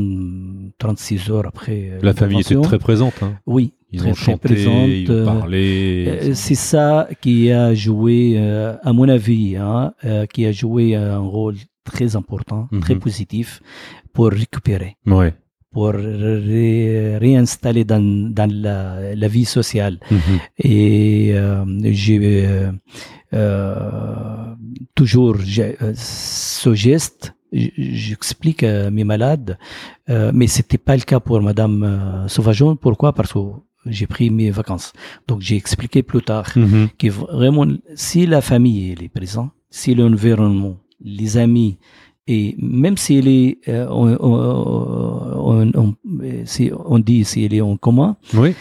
36 heures après. La famille était très présente. hein. Oui, Ils très, ont chanté, présente, ils ont euh, parlé. Euh, C'est ça qui a joué, euh, à mon avis, hein, euh, qui a joué un rôle très important, très Mhm. positif pour récupérer, Ouais. pour ré- réinstaller dans, dans la, la vie sociale. Mhm. Et euh, j'ai euh, toujours ce geste. J'explique à mes malades, euh, mais c'était pas le cas pour Madame euh, Sauvageon. Pourquoi? Parce que j'ai pris mes vacances. Donc j'ai expliqué plus tard Mhm. que vraiment, si la famille elle est présente, si l'environnement, les amis, et même si elle est, euh, on, on- on- on- si on dit si elle est en commun, Oui.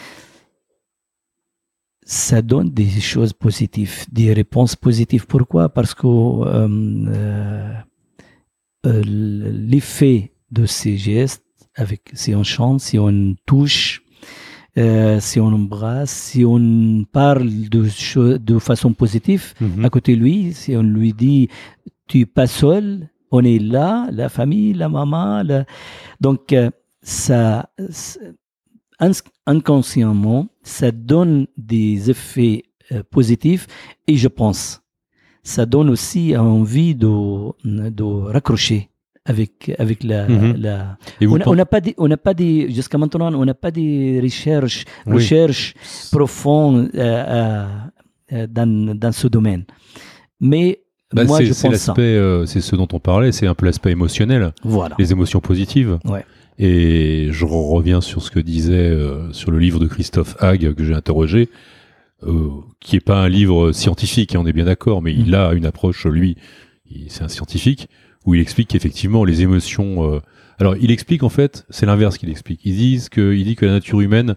ça donne des choses positives, des réponses positives. Pourquoi? Parce que euh, euh, euh, l'effet de ces gestes, avec si on chante, si on touche, euh, si on embrasse, si on parle de, de façon positive Mhm. à côté de lui, si on lui dit tu es pas seul, on est là, la famille, la maman, la- donc euh, ça, inconsciemment, ça donne des effets euh, positifs et je pense, ça donne aussi envie de, de raccrocher avec, avec la, Mhm. la, on n'a pas des, on n'a pas des, jusqu'à maintenant, on n'a pas des recherches, Oui. recherches profondes euh, euh, euh, dans, dans ce domaine. Mais Bah, moi, c'est je pense l'aspect, euh, c'est ce dont on parlait, c'est un peu l'aspect émotionnel, Voilà. les émotions positives. Ouais. Et je re- reviens sur ce que disait sur le livre de Christophe Hague que j'ai interrogé, qui est pas un livre scientifique, hein, on est bien d'accord, mais il a une approche, lui, c'est un scientifique, où il explique qu'effectivement les émotions. euh, alors, il explique en fait, c'est l'inverse qu'il explique. Ils disent que, il dit que la nature humaine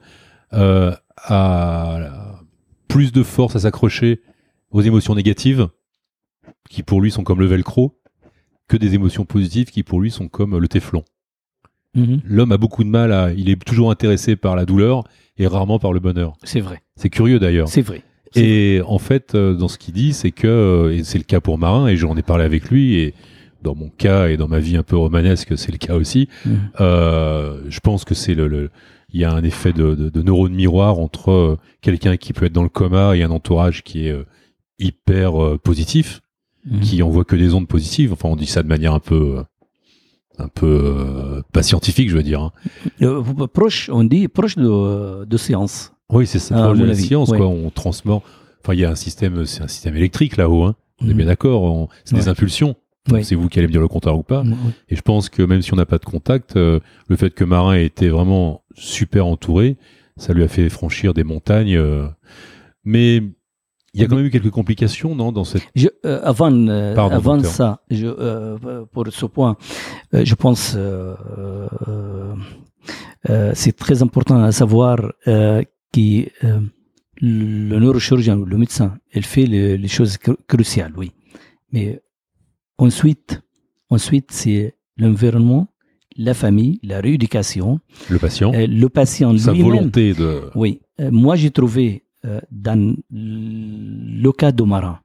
euh, a plus de force à s'accrocher aux émotions négatives, qui pour lui sont comme le velcro, que des émotions positives qui pour lui sont comme le téflon. Mhm. L'homme a beaucoup de mal à. Il est toujours intéressé par la douleur et rarement par le bonheur. C'est vrai. C'est curieux d'ailleurs. C'est vrai. Et en fait, euh, dans ce qu'il dit, c'est que, et c'est le cas pour Marin, et j'en ai parlé avec lui, et dans mon cas et dans ma vie un peu romanesque, c'est le cas aussi. Mhm. Euh, je pense que c'est le, le- il y a un effet de, de, de neurone miroir entre euh, quelqu'un qui peut être dans le coma et un entourage qui est euh, hyper euh, positif, Mhm. qui envoie que des ondes positives. Enfin, on dit ça de manière un peu, un peu euh, pas scientifique, je veux dire. hein. Euh, proche, on dit proche de, de séance. Oui, c'est ça. Proche de la science, ouais. quoi. On transmet. Enfin, il y a un système, c'est un système électrique là-haut. Hein. On est Mhm. bien d'accord. C'est des impulsions. C'est vous qui allez me dire le contraire ou pas. Et je pense que même si on n'a pas de contact, euh, le fait que Marin ait été vraiment super entouré, ça lui a fait franchir des montagnes. euh. mais Il y a quand même eu quelques complications, non, dans cette. Je, euh, avant Pardon, avant docteur. ça, je, pour ce point, je pense c'est très important à savoir que euh, le neurochirurgien ou le médecin, il fait le- les choses cru- cruciales, oui. Mais ensuite, ensuite c'est l'environnement, la famille, la rééducation, Le patient, euh, le patient sa volonté de. Oui, Euh, moi j'ai trouvé euh, dans le cas d'Omarin,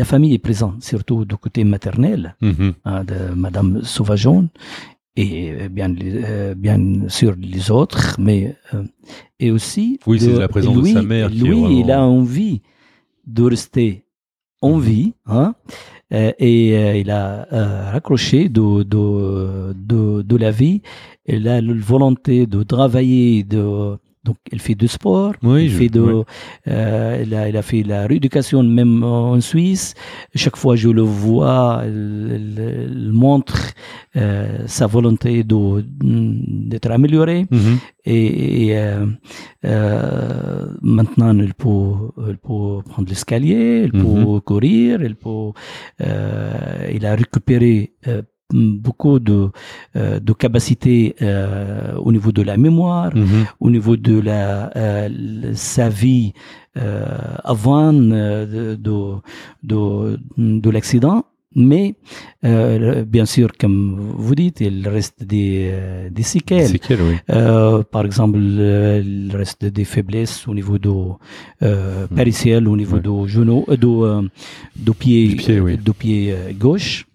la famille est présente, surtout du côté maternel Mhm. hein, de Madame Sauvageon et bien, sûr les autres, mais et aussi Oui, c'est la présence de lui, sa mère qui est Lui, il a envie de rester en vie, hein, et euh, il a euh, raccroché de, de, de, de la vie. A la volonté de travailler, de donc il fait du sport, Oui, il je- fait de, euh, il, a, il a fait la rééducation même en Suisse. Chaque fois je le vois, il, il- il montre euh, sa volonté de- d'être amélioré. Mhm. Et, et, euh, euh, maintenant, il peut, il peut prendre l'escalier, il peut courir, il peut, euh, il a récupéré euh, beaucoup de, euh, de capacités euh, au niveau de la mémoire, Mhm. au niveau de la, euh, sa vie euh, avant euh, de, de, de, de l'accident. Mais euh, bien sûr, comme vous dites, il reste des, euh, des séquelles. Quel, oui. Euh, par exemple, il reste des faiblesses au niveau de euh, périciel, au niveau Ouais. du genou, euh, du, euh, du pied, Du pied, oui. du pied gauche.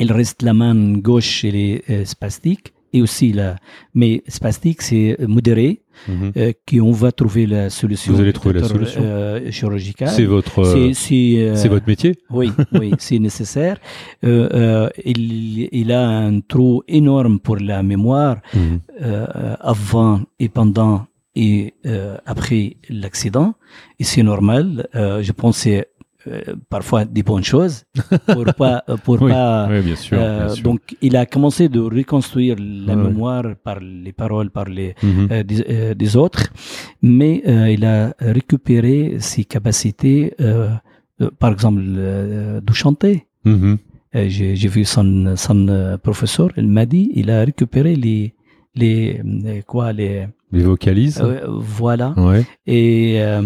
Il reste la main gauche, elle est euh, spastique. Et aussi la, mais spastique, c'est modéré, Mhm. euh, qu'on va trouver la solution. Vous allez trouver la solution. euh, chirurgicale. C'est votre, euh, C'est- euh, votre métier oui, oui, [laughs] c'est nécessaire. Euh, euh, il, il a un trou énorme pour la mémoire Mhm. euh, avant et pendant et euh, après l'accident. Et c'est normal. Euh, je pense que c'est euh, parfois des bonnes choses [laughs] pour pas pour Oui, pas oui, bien sûr. euh, bien sûr. donc il a commencé de reconstruire la mémoire par les paroles par les Mhm. euh, des, euh, des autres, mais euh, il a récupéré ses capacités, euh, euh, par exemple, euh, de chanter. Mhm. Euh, J'ai vu son, son euh, professeur, il m'a dit, il a récupéré les, les quoi, les, Les vocalises. euh, voilà, Ouais. et euh,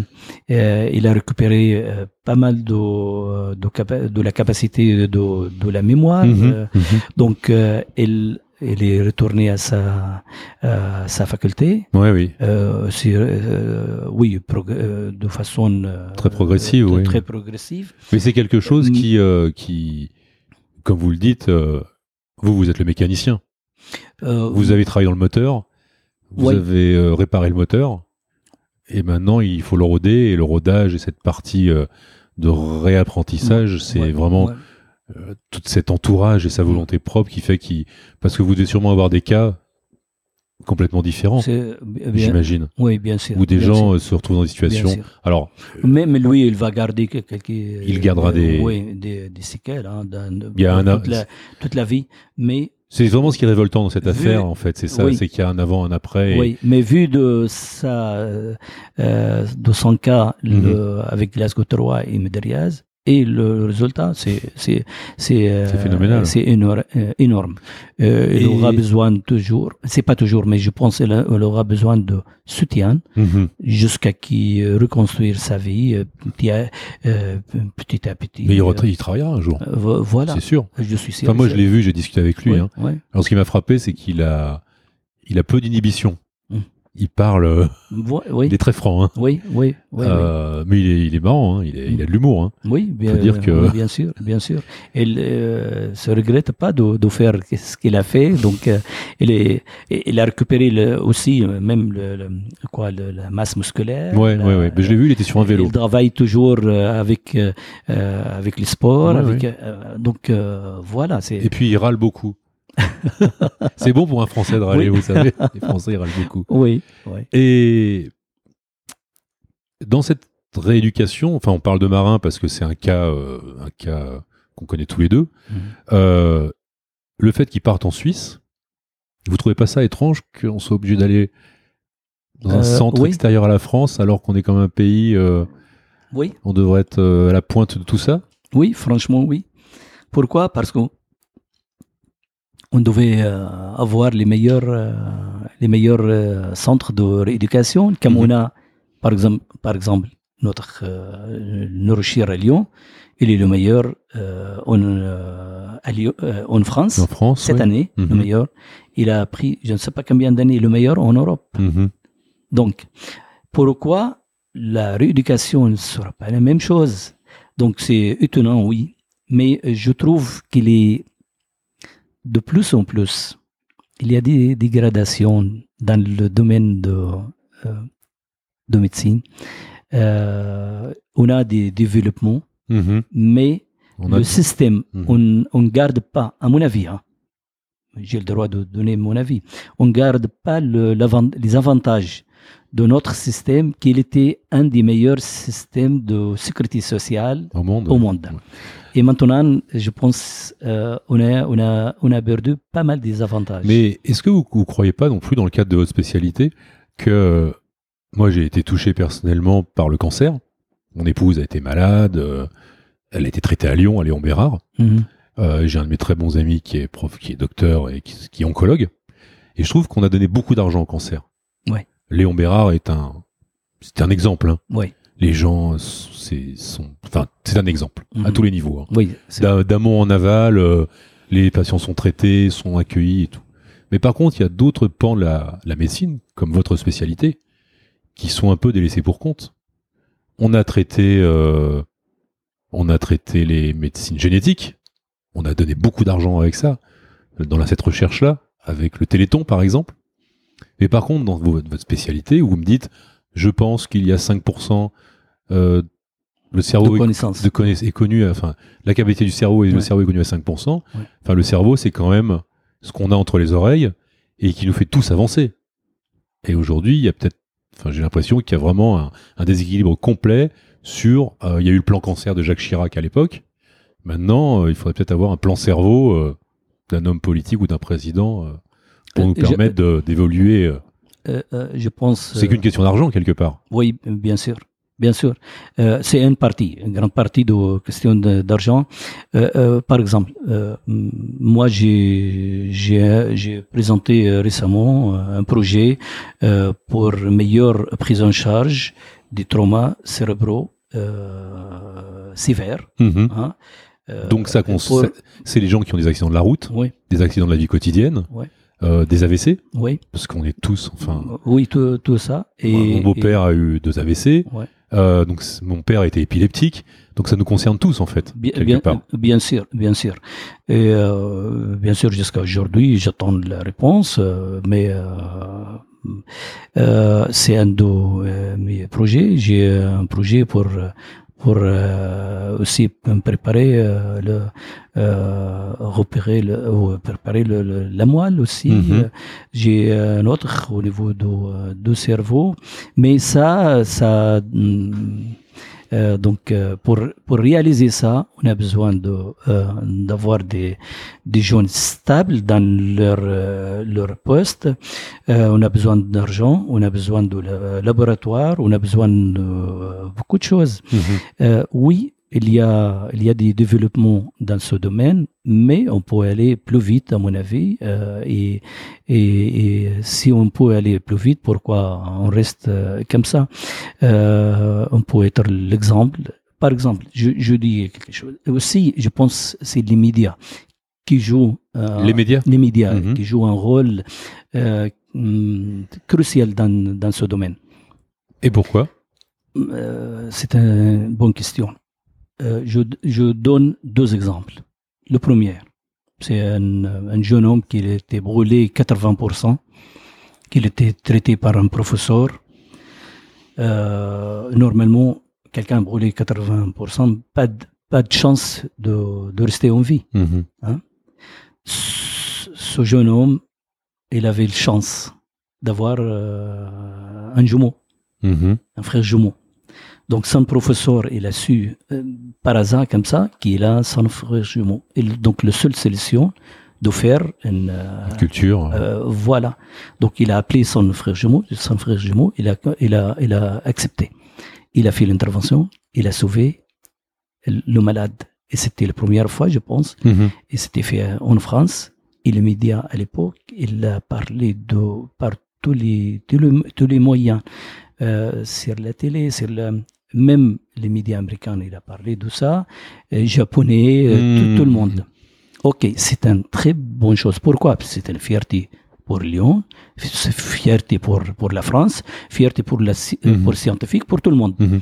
euh, il a récupéré pas mal de, de, la capacité de, de la mémoire. Mhm. Mhm. donc, il, il est retourné à sa, à sa faculté. Ouais, oui. Oui, de façon Très progressive, oui. Très progressive. Mais c'est quelque chose Mm. qui, qui, comme vous le dites, vous, vous êtes le mécanicien. Euh, Vous avez travaillé dans le moteur, vous avez euh, réparé le moteur, et maintenant il faut le roder, et le rodage et cette partie euh, de réapprentissage, c'est ouais, vraiment tout cet entourage et sa volonté propre qui fait qu'il... Parce que vous devez sûrement avoir des cas complètement différents, j'imagine, oui, bien sûr. où des gens sûr, se retrouvent dans des situations... Alors, Même lui, il va garder que- quelques. Il gardera des- Oui, des, des séquelles hein, dans- Il y a un- toute, la, toute la vie. Mais, c'est vraiment ce qui est révoltant dans cette Vu- affaire, en fait, c'est ça, Oui. c'est qu'il y a un avant, un après. et- oui, mais vu de, sa, euh, euh, de son cas Mhm. le- avec Glasgow 3 et Mederiaz, et le résultat, c'est c'est c'est euh, euh, énorme. Euh, il aura besoin toujours, c'est pas toujours, mais je pense qu'il il aura besoin de soutien Mhm. jusqu'à qu'il reconstruire sa vie euh, petit à, euh, petit, à petit. Mais il, Euh, il travaillera un jour, vo- voilà. c'est sûr. Je suis sûr. Enfin, moi, je l'ai vu, j'ai discuté avec lui. Ouais, hein. ouais. Alors, ce qui m'a frappé, c'est qu'il a, il a peu d'inhibition. Il parle, euh, Oui, il est très franc, hein. oui, oui, oui, Euh, mais il est, il est marrant, hein. il, est- il a de l'humour. Hein. oui. bien, faut dire que- oui, bien sûr, bien sûr. Il euh, se regrette pas de, de faire ce qu'il a fait, donc euh, il est, il a récupéré le- aussi même le, le- quoi, le- la masse musculaire. Ouais, ouais. Mais je l'ai vu, il était sur un vélo. Il travaille toujours avec avec les sports, Ouais, avec, ouais. donc voilà, Et puis, il râle beaucoup. C'est bon pour un Français de râler, Oui. vous savez. [laughs] Les Français, ils râlent beaucoup. oui. Et dans cette rééducation, enfin, on parle de marin parce que c'est un cas, euh, un cas qu'on connaît tous les deux. Mhm. Euh, le fait qu'ils partent en Suisse, vous trouvez pas ça étrange qu'on soit obligé d'aller dans un Euh, centre oui. extérieur à la France alors qu'on est comme un pays Oui, On devrait être à la pointe de tout ça? Oui, franchement, oui. Pourquoi? Parce qu'on on devait euh, avoir les meilleurs, euh, les meilleurs euh, centres de rééducation, comme Mhm. on a, par exemple, par exemple notre euh, neurochir à Lyon, il est le meilleur euh, en, euh, à Lyon- en France. en France Cette année, le Mhm. meilleur. Il a pris, je ne sais pas combien d'années, le meilleur en Europe. Mhm. Donc, pourquoi la rééducation ne sera pas la même chose? Donc, c'est étonnant, oui. Mais je trouve qu'il est de plus en plus, il y a des dégradations dans le domaine de, euh, de médecine. Euh, on a des développements, Mhm. mais On le système, Mhm. on ne garde pas, à mon avis, hein, j'ai le droit de donner mon avis, on ne garde pas le- les avantages de notre système, qu'il était un des meilleurs systèmes de sécurité sociale au monde. au monde. Ouais. Et maintenant, je pense, euh, on, a, on, a, on a perdu pas mal des avantages. Mais est-ce que vous ne croyez pas non plus dans le cadre de votre spécialité que euh, moi j'ai été touché personnellement par le cancer Mon épouse a été malade, euh, elle a été traitée à Lyon, à Léon Bérard. Mhm. Euh, j'ai un de mes très bons amis qui est prof, qui est docteur et qui, qui est oncologue. Et je trouve qu'on a donné beaucoup d'argent au cancer. Ouais. Léon Bérard est un, c'est un exemple. hein. Oui, Les gens, c'est, sont, enfin, c'est un exemple à Mhm. tous les niveaux. hein. oui, D'amont en aval, euh, les patients sont traités, sont accueillis et tout. Mais par contre, il y a d'autres pans de la, la médecine, comme votre spécialité, qui sont un peu délaissés pour compte. On a traité, euh, on a traité les médecines génétiques. On a donné beaucoup d'argent avec ça, dans la- cette recherche-là, avec le Téléthon par exemple. Mais par contre, dans vo- votre spécialité, où vous me dites, je pense qu'il y a 5%, euh, le de cerveau est connaissances. de connaiss- est connu, enfin, la cavité du cerveau et le cerveau est connu à 5%. Ouais. Enfin, le cerveau, c'est quand même ce qu'on a entre les oreilles et qui nous fait tous avancer. Et aujourd'hui, il y a peut-être, enfin, j'ai l'impression qu'il y a vraiment un, un déséquilibre complet sur, euh, il y a eu le plan cancer de Jacques Chirac à l'époque. Maintenant, euh, il faudrait peut-être avoir un plan cerveau euh, d'un homme politique ou d'un président pour nous permettre d'évoluer. euh. Euh, euh, je pense. C'est qu'une question d'argent quelque part. Oui, bien sûr. Bien sûr. Euh, c'est une partie, une grande partie de question d'argent. Euh, euh, par exemple, moi, j'ai présenté récemment un projet pour meilleure prise en charge des traumas cérébraux sévères. Mhm. hein. Donc ça, c'est les gens qui ont des accidents de la route, Oui, des accidents de la vie quotidienne, Ouais. Euh, des AVC, oui, parce qu'on est tous, enfin, oui, tout, tout ça. Et, mon beau-père a eu deux AVC, Ouais. euh, donc mon père était épileptique, donc ça nous concerne tous en fait, Bien, quelque part. bien sûr, bien sûr. Et euh, bien sûr, jusqu'à aujourd'hui, j'attends la réponse, mais c'est un de mes projets. J'ai un projet pour pour euh, aussi préparer euh, le euh, repérer le ou préparer le, le- la moelle aussi. Mhm. Euh, J'ai un autre au niveau du euh, du cerveau, mais ça ça hum, euh, donc, euh, pour, pour réaliser ça, on a besoin de, euh, d'avoir des, des gens stables dans leur, euh, leur poste. Euh, on a besoin d'argent, on a besoin de la- laboratoire, on a besoin de euh, beaucoup de choses. Euh, oui, il y, a, il y a des développements dans ce domaine, mais on peut aller plus vite, à mon avis. euh, et, et, et si on peut aller plus vite, pourquoi on reste euh, comme ça? Euh, On peut être l'exemple. Par exemple, je, je dis quelque chose. Aussi, je pense que c'est les médias qui jouent. euh, Les médias? les médias Mhm. qui jouent un rôle hum, crucial dans, dans ce domaine. Et pourquoi? C'est une bonne question. Euh, je, je donne deux exemples. Le premier, c'est un, un jeune homme qui était brûlé 80%, qui était traité par un professeur. Euh, normalement, quelqu'un brûlé 80%, pas de, pas de chance de, de rester en vie. Mhm. Ce ce jeune homme, il avait la chance d'avoir euh, un jumeau Mhm. un frère jumeau. Donc son professeur, il a su euh, par hasard comme ça qu'il a son frère jumeau. Et le- donc la seule solution de faire une euh, Culture. euh, voilà. Donc il a appelé son frère jumeau, son frère jumeau, il a il a il a accepté. il a fait l'intervention, il a sauvé le malade. Et c'était la première fois, je pense, Mhm. et c'était fait en France. Et les médias à l'époque, il a parlé de, par tous les, tous les, tous les moyens, euh, sur la télé, sur la, même les médias américains, il a parlé de ça, euh, japonais, euh, tout, Hmm. tout le monde. Ok, c'est une très bonne chose. Pourquoi? C'est une fierté pour Lyon, c'est fierté pour, pour la France, fierté pour, la, Mhm. pour scientifique, pour tout le monde. Mhm.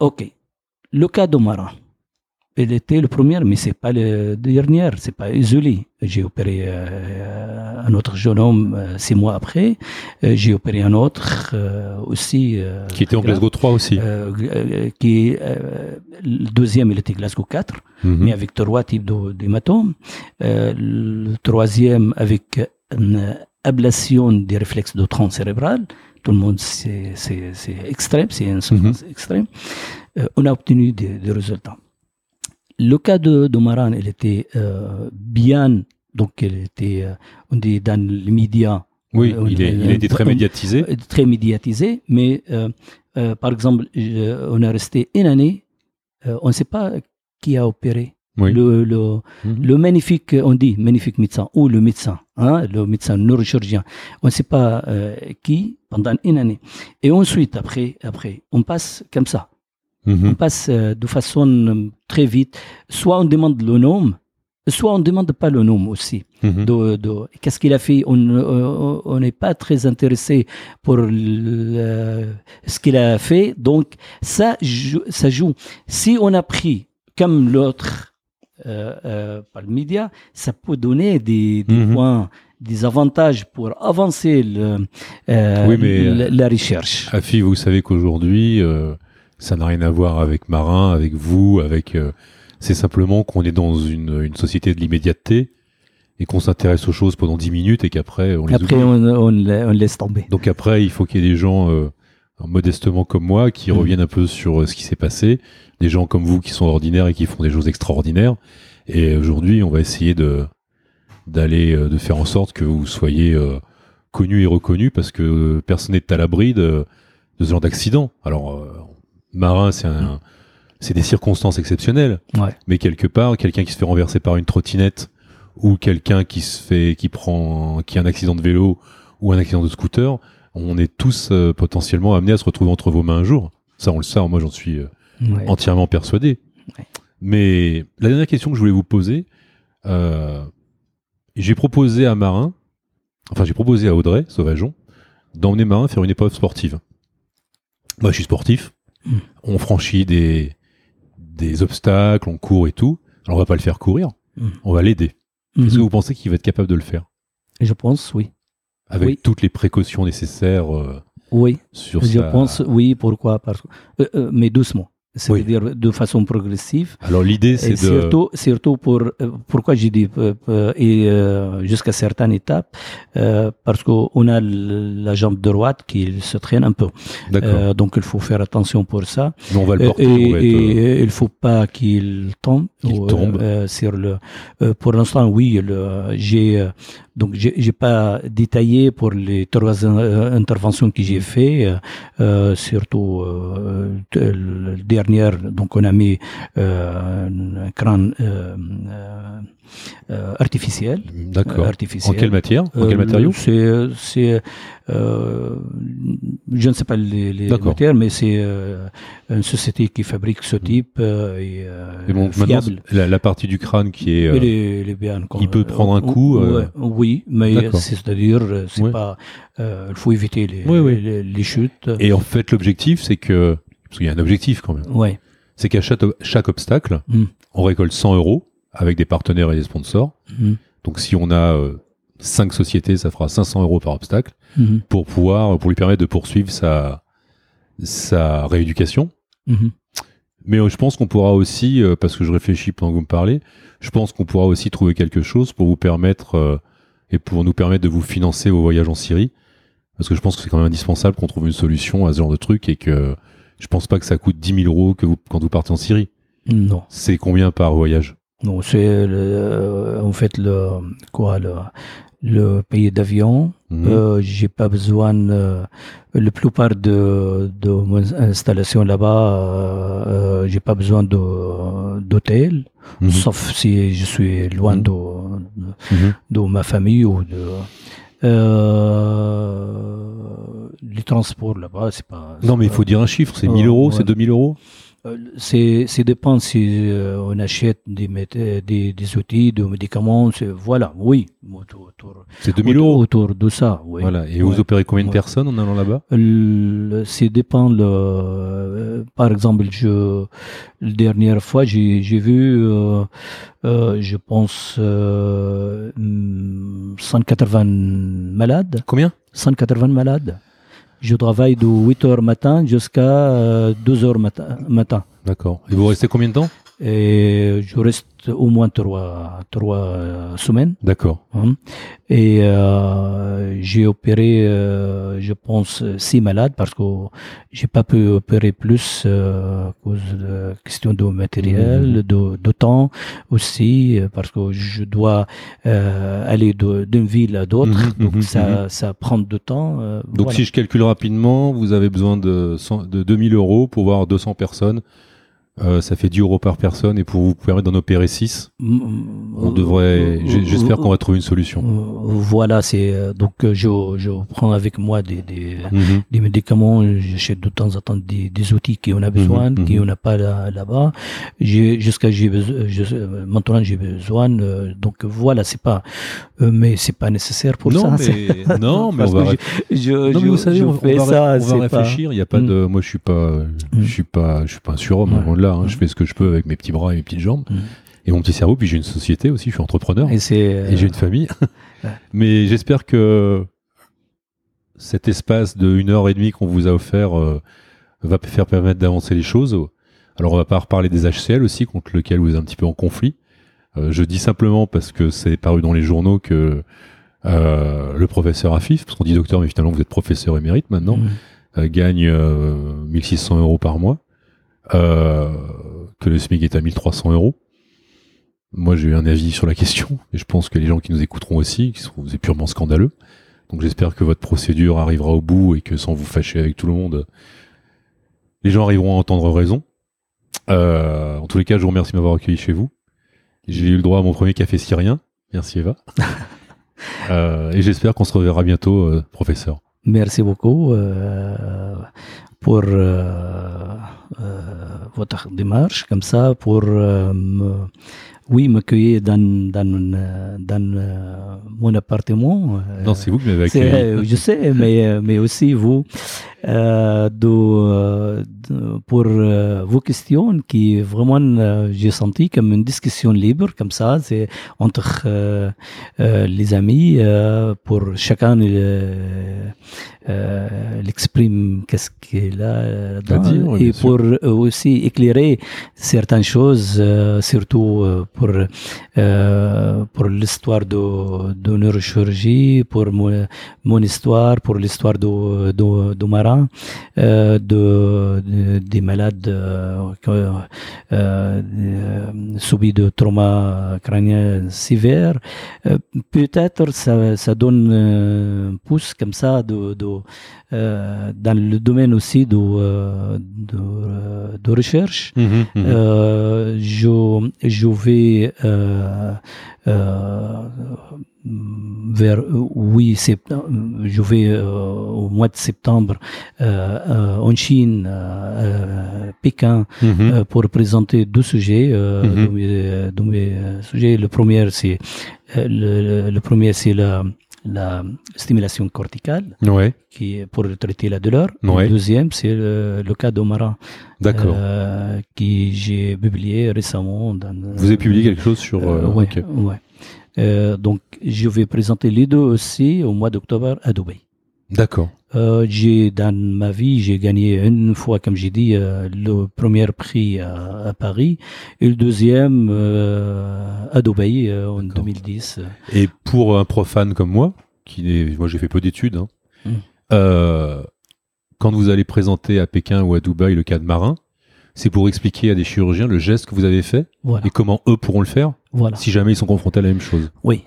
Ok. Le cas d'Omara, il était le premier, mais c'est pas le dernier, c'est pas isolé. J'ai opéré euh, un autre jeune homme euh, six mois après. Euh, J'ai opéré un autre aussi. Qui était en. Glasgow 3 aussi. Qui, le deuxième, il était Glasgow 4, Mhm. mais avec trois types d'hématomes. Le troisième, avec une ablation des réflexes de tronc cérébral. Tout le monde, c'est extrême, c'est une souffrance extrême. Euh, on a obtenu des, des résultats. Le cas de, de Maran, il était euh, bien, donc il était, euh, on dit, dans les médias, Oui, euh, il, est, il a été très médiatisé. très médiatisé, mais par exemple, on est resté une année, on ne sait pas qui a opéré. Oui. Le, le, Mhm. le magnifique, on dit magnifique médecin, ou le médecin, hein, le médecin neurochirurgien, on ne sait pas euh, qui pendant une année. Et ensuite, après, après, on passe comme ça. On Mhm. passe euh, de façon euh, très vite. Soit on demande le nom, soit on ne demande pas le nom aussi Mhm. de, de- qu'est-ce qu'il a fait? On euh, on n'est pas très intéressé pour le- ce qu'il a fait. Donc, ça, ça joue. Si on a pris comme l'autre euh, euh, par le média, ça peut donner des, des Mhm. points, des avantages pour avancer le, Oui, mais, la, la recherche. Afi, vous savez qu'aujourd'hui, ça n'a rien à voir avec Marin, avec vous, avec. euh, c'est simplement qu'on est dans une, une société de l'immédiateté et qu'on s'intéresse aux choses pendant 10 minutes et qu'après on les Après, oublie. on, on, on laisse tomber. Donc après, il faut qu'il y ait des gens euh, modestement comme moi qui Mhm. reviennent un peu sur euh, ce qui s'est passé, des gens comme vous qui sont ordinaires et qui font des choses extraordinaires. Et aujourd'hui, on va essayer de d'aller euh, de faire en sorte que vous soyez euh, connus et reconnus parce que personne n'est à l'abri de, de ce genre d'accident. Alors, euh, marin, c'est un, c'est des circonstances exceptionnelles, Ouais. mais quelque part, quelqu'un qui se fait renverser par une trottinette ou quelqu'un qui se fait, qui prend, qui a un accident de vélo ou un accident de scooter, on est tous euh, potentiellement amenés à se retrouver entre vos mains un jour. Ça, on le sait. Moi, j'en suis euh, Ouais. entièrement persuadé. Ouais. Mais la dernière question que je voulais vous poser, euh, j'ai proposé à Marin, enfin j'ai proposé à Audrey Sauvageon, d'emmener Marin faire une épreuve sportive. Moi, je suis sportif. On franchit des, des obstacles, on court et tout. Alors, on va pas le faire courir. Mm. On va l'aider. Est-ce que Mhm. vous pensez qu'il va être capable de le faire? Je pense, oui. avec Oui. toutes les précautions nécessaires euh, Oui. sur Je sa- pense, oui, pourquoi? Parce, que- euh, euh, mais doucement. C'est-à-dire de façon progressive. Alors l'idée, Et c'est de. surtout, surtout pour euh, pourquoi j'ai dit euh, euh, et jusqu'à certaines étapes euh, parce qu'on a la jambe droite qui se traîne un peu. D'accord. Euh, donc il faut faire attention pour ça. Mais on va le Et, porter. va être, et il faut pas qu'il tombe. Ou, tombe. euh, sur le. euh, pour l'instant, oui. le- J'ai euh, donc j'ai j'ai pas détaillé pour les trois euh, interventions que j'ai fait, euh, euh, surtout euh, t- le dernier. Donc on a mis euh, un crâne euh, euh, euh, artificiel. D'accord. En artificiel. quelle matière? En quel Euh, matériau? C'est, c'est, euh, je ne sais pas les, les matières, mais c'est euh, une société qui fabrique ce type euh, et, euh, Et bon, maintenant, fiable. la, la partie du crâne qui est. euh, il peut prendre un coup, euh, oui, mais c'est-à-dire, euh, c'est Ouais. pas, euh, il faut éviter les, les, les chutes. Et en fait, l'objectif, c'est que. Parce qu'il y a un objectif quand même. C'est qu'à chaque, chaque obstacle, Mm. on récolte 100 euros avec des partenaires et des sponsors. Mhm. Donc si on a 5 sociétés, ça fera 500 euros par obstacle Mhm. pour pouvoir, pour lui permettre de poursuivre sa, sa rééducation. Mhm. Mais euh, je pense qu'on pourra aussi, euh, parce que je réfléchis pendant que vous me parlez, je pense qu'on pourra aussi trouver quelque chose pour vous permettre euh, et pour nous permettre de vous financer vos voyages en Syrie. Parce que je pense que c'est quand même indispensable qu'on trouve une solution à ce genre de truc et que je pense pas que ça coûte 10 000 euros que vous, quand vous partez en Syrie. Non. C'est combien par voyage? Non, c'est le- en fait le quoi le le pays d'avion. Mhm. Euh, j'ai pas besoin. euh, la plupart de, de mon installation là-bas, euh, euh, j'ai pas besoin de d'hôtel, Mhm. sauf si je suis loin Mhm. de, de ma famille ou de. Euh, les transports là-bas, c'est pas. Non, mais il c'est faut dire un chiffre. C'est Oh, 1000 euros, c'est ouais. 2000 euros? C'est, c'est dépend si euh, on achète des, mét- des, des outils, des médicaments. c'est- Voilà, oui. Autour, C'est 2000 autour- euros. autour de ça, oui. Voilà. Et Ouais. vous opérez combien de Ouais. personnes en allant là-bas? Le- C'est dépend. Le, euh, par exemple, je, la dernière fois, j'ai, j'ai vu, euh, euh, je pense, euh, hum, 180 malades. Combien? 180 malades. Je travaille de 8 heures matin jusqu'à euh, 2 heures matin. matin. D'accord. Et vous restez combien de temps? Et je reste au moins trois, trois euh, semaines. D'accord. hein. Et euh, j'ai opéré, euh, je pense, six malades parce que j'ai pas pu opérer plus euh, à cause de question de matériel, Mhm. de, de temps aussi, euh, parce que je dois euh, aller d'une ville à d'autre, Mhm, donc mhm, ça, ça prend du temps. Donc voilà. si je calcule rapidement, vous avez besoin de, 100 de 2000 euros pour voir 200 personnes. Euh, ça fait 10 euros par personne et pour vous permettre d'en opérer 6, on devrait. j'ai- J'espère qu'on va trouver une solution. Voilà, c'est euh, donc euh, je, je prends avec moi des, des, Mhm. des médicaments, j'achète de temps en temps des, des outils qu'on a besoin, Mhm, qu'on mhm. n'a pas là- là-bas. J'ai jusqu'à maintenant j'ai besoin. donc voilà, c'est pas, mais c'est pas nécessaire pour non, ça. mais, non, [laughs] mais on va, je, non, mais vous savez, on, on va, ça, on va pas- réfléchir. Il y a pas Mm. de, moi, je suis pas, Mm. je suis pas, je suis pas un surhomme. Loin de là, hein. Je fais ce que je peux avec mes petits bras et mes petites jambes Mm. et mon petit cerveau. Puis j'ai une société aussi. Je suis entrepreneur Et c'est. euh, et j'ai une famille. [laughs] Mais j'espère que cet espace de une heure et demie qu'on vous a offert euh, va faire permettre d'avancer les choses. Alors on va pas reparler des HCL aussi contre lequel vous êtes un petit peu en conflit. Euh, je dis simplement parce que c'est paru dans les journaux que euh, le professeur Afif, parce qu'on dit docteur mais finalement vous êtes professeur émérite maintenant, mm. euh, gagne euh, 1600 euros par mois, euh, que le SMIC est à 1300 euros. Moi, j'ai eu un avis sur la question, et je pense que les gens qui nous écouteront aussi, qui sont c'est purement scandaleux. Donc, j'espère que votre procédure arrivera au bout et que sans vous fâcher avec tout le monde, les gens arriveront à entendre raison. Euh, en tous les cas, je vous remercie de m'avoir accueilli chez vous. J'ai eu le droit à mon premier café syrien. Merci Eva. [laughs] Euh, et j'espère qu'on se reverra bientôt, euh, professeur. Merci beaucoup euh, pour euh, euh, votre démarche, comme ça, pour me- oui, m'accueillir dans, dans, dans mon appartement. Non, c'est vous qui m'avez accueilli. je sais, mais, mais aussi vous, euh, de, euh, de- pour euh, vos questions qui vraiment, j'ai senti comme une discussion libre, comme ça, c'est entre les amis, pour chacun l'exprime qu'est-ce qu'il a dedans, dire, oui, et pour aussi éclairer certaines choses, surtout pour pour l'histoire de, de neurochirurgie, pour mon, mon histoire, pour l'histoire de, de, euh, de, de- des malades euh, euh, euh, subi de trauma crânien sévère. Euh, Peut-être ça, ça donne un pouce comme ça de, de, dans le domaine aussi de, de, de recherche. Mhm, mhm. Euh, je, je vais euh, euh, vers oui septembre, je vais euh, au mois de septembre euh, euh, en Chine, euh, euh, Pékin, euh, pour présenter deux sujets. euh, Mhm. de mes- de mes, euh, sujets. Le premier, c'est euh, le, le- le premier, c'est la, la stimulation corticale, Ouais, qui est pour traiter la douleur. Ouais. Le deuxième, c'est le, le cas d'Omara, d'accord. euh, qui j'ai publié récemment. Dans, Vous avez publié quelque chose sur. euh, euh, ouais. Euh, donc, je vais présenter les deux aussi au mois d'octobre à Dubaï. D'accord. Euh, j'ai dans ma vie, j'ai gagné une fois, comme j'ai dit, euh, le premier prix à, à Paris et le deuxième euh, à Dubaï en D'accord. 2010. Et pour un profane comme moi, qui est, moi j'ai fait peu d'études, hein, euh, quand vous allez présenter à Pékin ou à Dubaï le cas de marin, c'est pour expliquer à des chirurgiens le geste que vous avez fait Voilà, et comment eux pourront le faire voilà. si jamais ils sont confrontés à la même chose. Oui,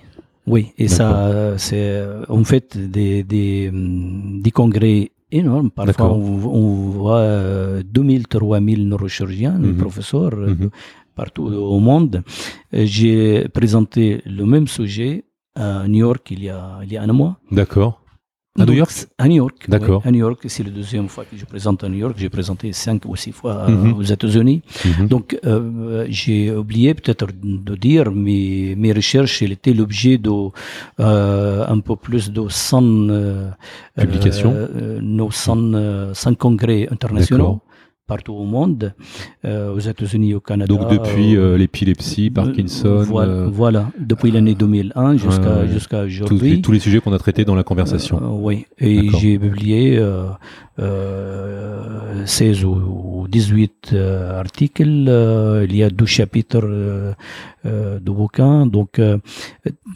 Oui, et ça, euh, c'est euh, en fait des, des, hum, des congrès énormes. Parfois, on, on voit euh, 2000, 3000 neurochirurgiens, Mhm. professeurs euh, Mhm. partout au monde. Euh, J'ai présenté le même sujet à New York il y a, il y a un mois. D'accord. À New York À New York. D'accord. À New York, c'est la deuxième fois que je présente à New York. J'ai présenté cinq ou six fois euh, Mhm. aux États-Unis. Mhm. Donc, euh, j'ai oublié peut-être de dire, mais mes recherches, elles étaient l'objet de euh, un peu plus de 100 euh, Publications. euh, euh, nos 100, euh, 100 congrès internationaux. Partout au monde, euh, aux États-Unis, au Canada. Donc depuis euh, euh, l'épilepsie, Parkinson, voilà, euh, voilà, depuis l'année 2001 jusqu'à aujourd'hui. tous les sujets qu'on a traités dans la conversation. Euh, oui, et j'ai publié euh, euh, 16 ou, ou 18 euh, articles. euh, il y a 12 chapitres euh, euh, de bouquins. Donc, euh,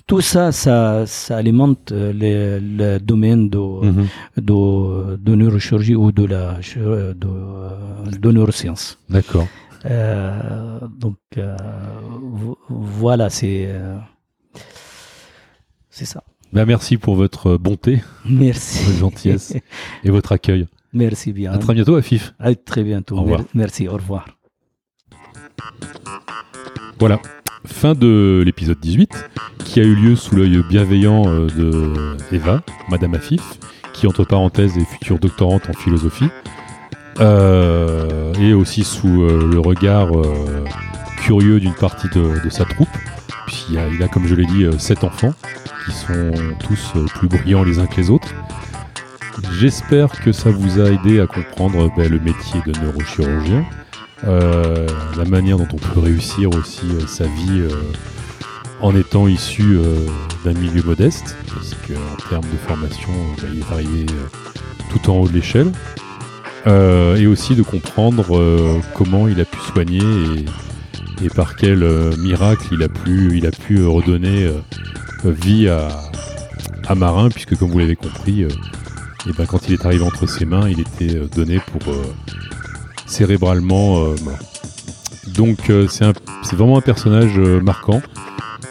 tout ça, ça, ça alimente euh, le, domaine de, Mhm. de, de neurochirurgie ou de la de, de neurosciences. D'accord. Euh, donc, euh, vo- voilà, c'est euh, c'est ça. Ben, merci pour votre bonté, Merci. votre gentillesse [laughs] et votre accueil. Merci bien. À très bientôt, Afif. À très bientôt. Au revoir. Mer- Merci, au revoir. Voilà, fin de l'épisode 18, qui a eu lieu sous l'œil bienveillant euh, de Eva, Madame Afif, qui entre parenthèses est future doctorante en philosophie, euh, et aussi sous euh, le regard curieux d'une partie de, sa troupe, a, il a, comme je l'ai dit, sept enfants, qui sont tous plus brillants les uns que les autres. J'espère que ça vous a aidé à comprendre ben, le métier de neurochirurgien, euh, la manière dont on peut réussir aussi euh, sa vie euh, en étant issu d'un milieu modeste, parce qu'en termes de formation, bah, il est arrivé tout en haut de l'échelle, et aussi de comprendre comment il a pu soigner et, par quel miracle il a pu, il a pu redonner vie à, à Marin, puisque comme vous l'avez compris, et ben, quand il est arrivé entre ses mains, il était donné pour cérébralement euh. Donc euh, c'est vraiment un personnage euh, marquant.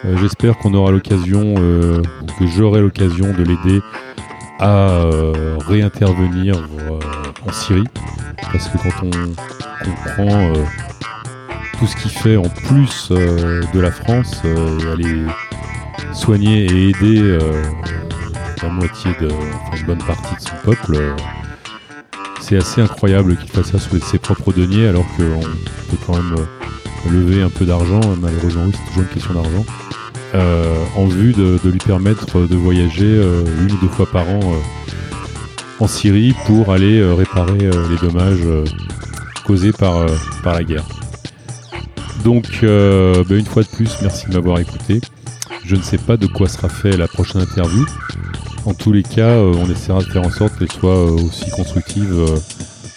Euh, J'espère qu'on aura l'occasion, que j'aurai l'occasion de l'aider à réintervenir en Syrie. Parce que quand on comprend tout ce qu'il fait en plus de la France, euh, aller soigner et aider la moitié de, enfin, une bonne partie de son peuple, c'est assez incroyable qu'il fasse ça sous ses propres deniers alors qu'on peut quand même euh, lever un peu d'argent, malheureusement oui c'est toujours une question d'argent, euh, en vue de, lui permettre de voyager euh, une ou deux fois par an en Syrie pour aller réparer les dommages causés par, la guerre. Donc bah, une fois de plus, merci de m'avoir écouté. Je ne sais pas de quoi sera fait la prochaine interview. En tous les cas, euh, on essaiera de faire en sorte qu'elle soit euh, aussi constructive euh,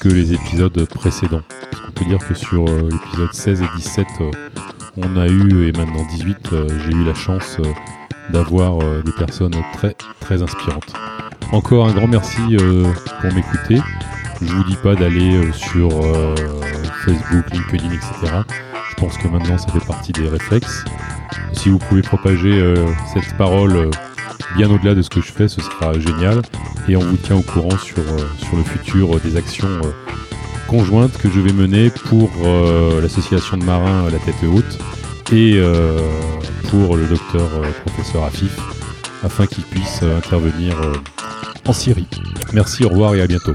que les épisodes précédents. Parce qu'on peut dire que sur l'épisode 16 et 17, euh, on a eu, et maintenant 18, euh, j'ai eu la chance d'avoir des personnes très très inspirantes. Encore un grand merci pour m'écouter. Je vous dis pas d'aller sur Facebook, LinkedIn, etc. Je pense que maintenant ça fait partie des réflexes. Si vous pouvez propager cette parole bien au-delà de ce que je fais, ce sera génial. Et on vous tient au courant sur, euh, sur le futur euh, des actions euh, conjointes que je vais mener pour l'association de marins la tête haute et pour le docteur professeur Afif afin qu'il puisse intervenir en Syrie. Merci, au revoir et à bientôt.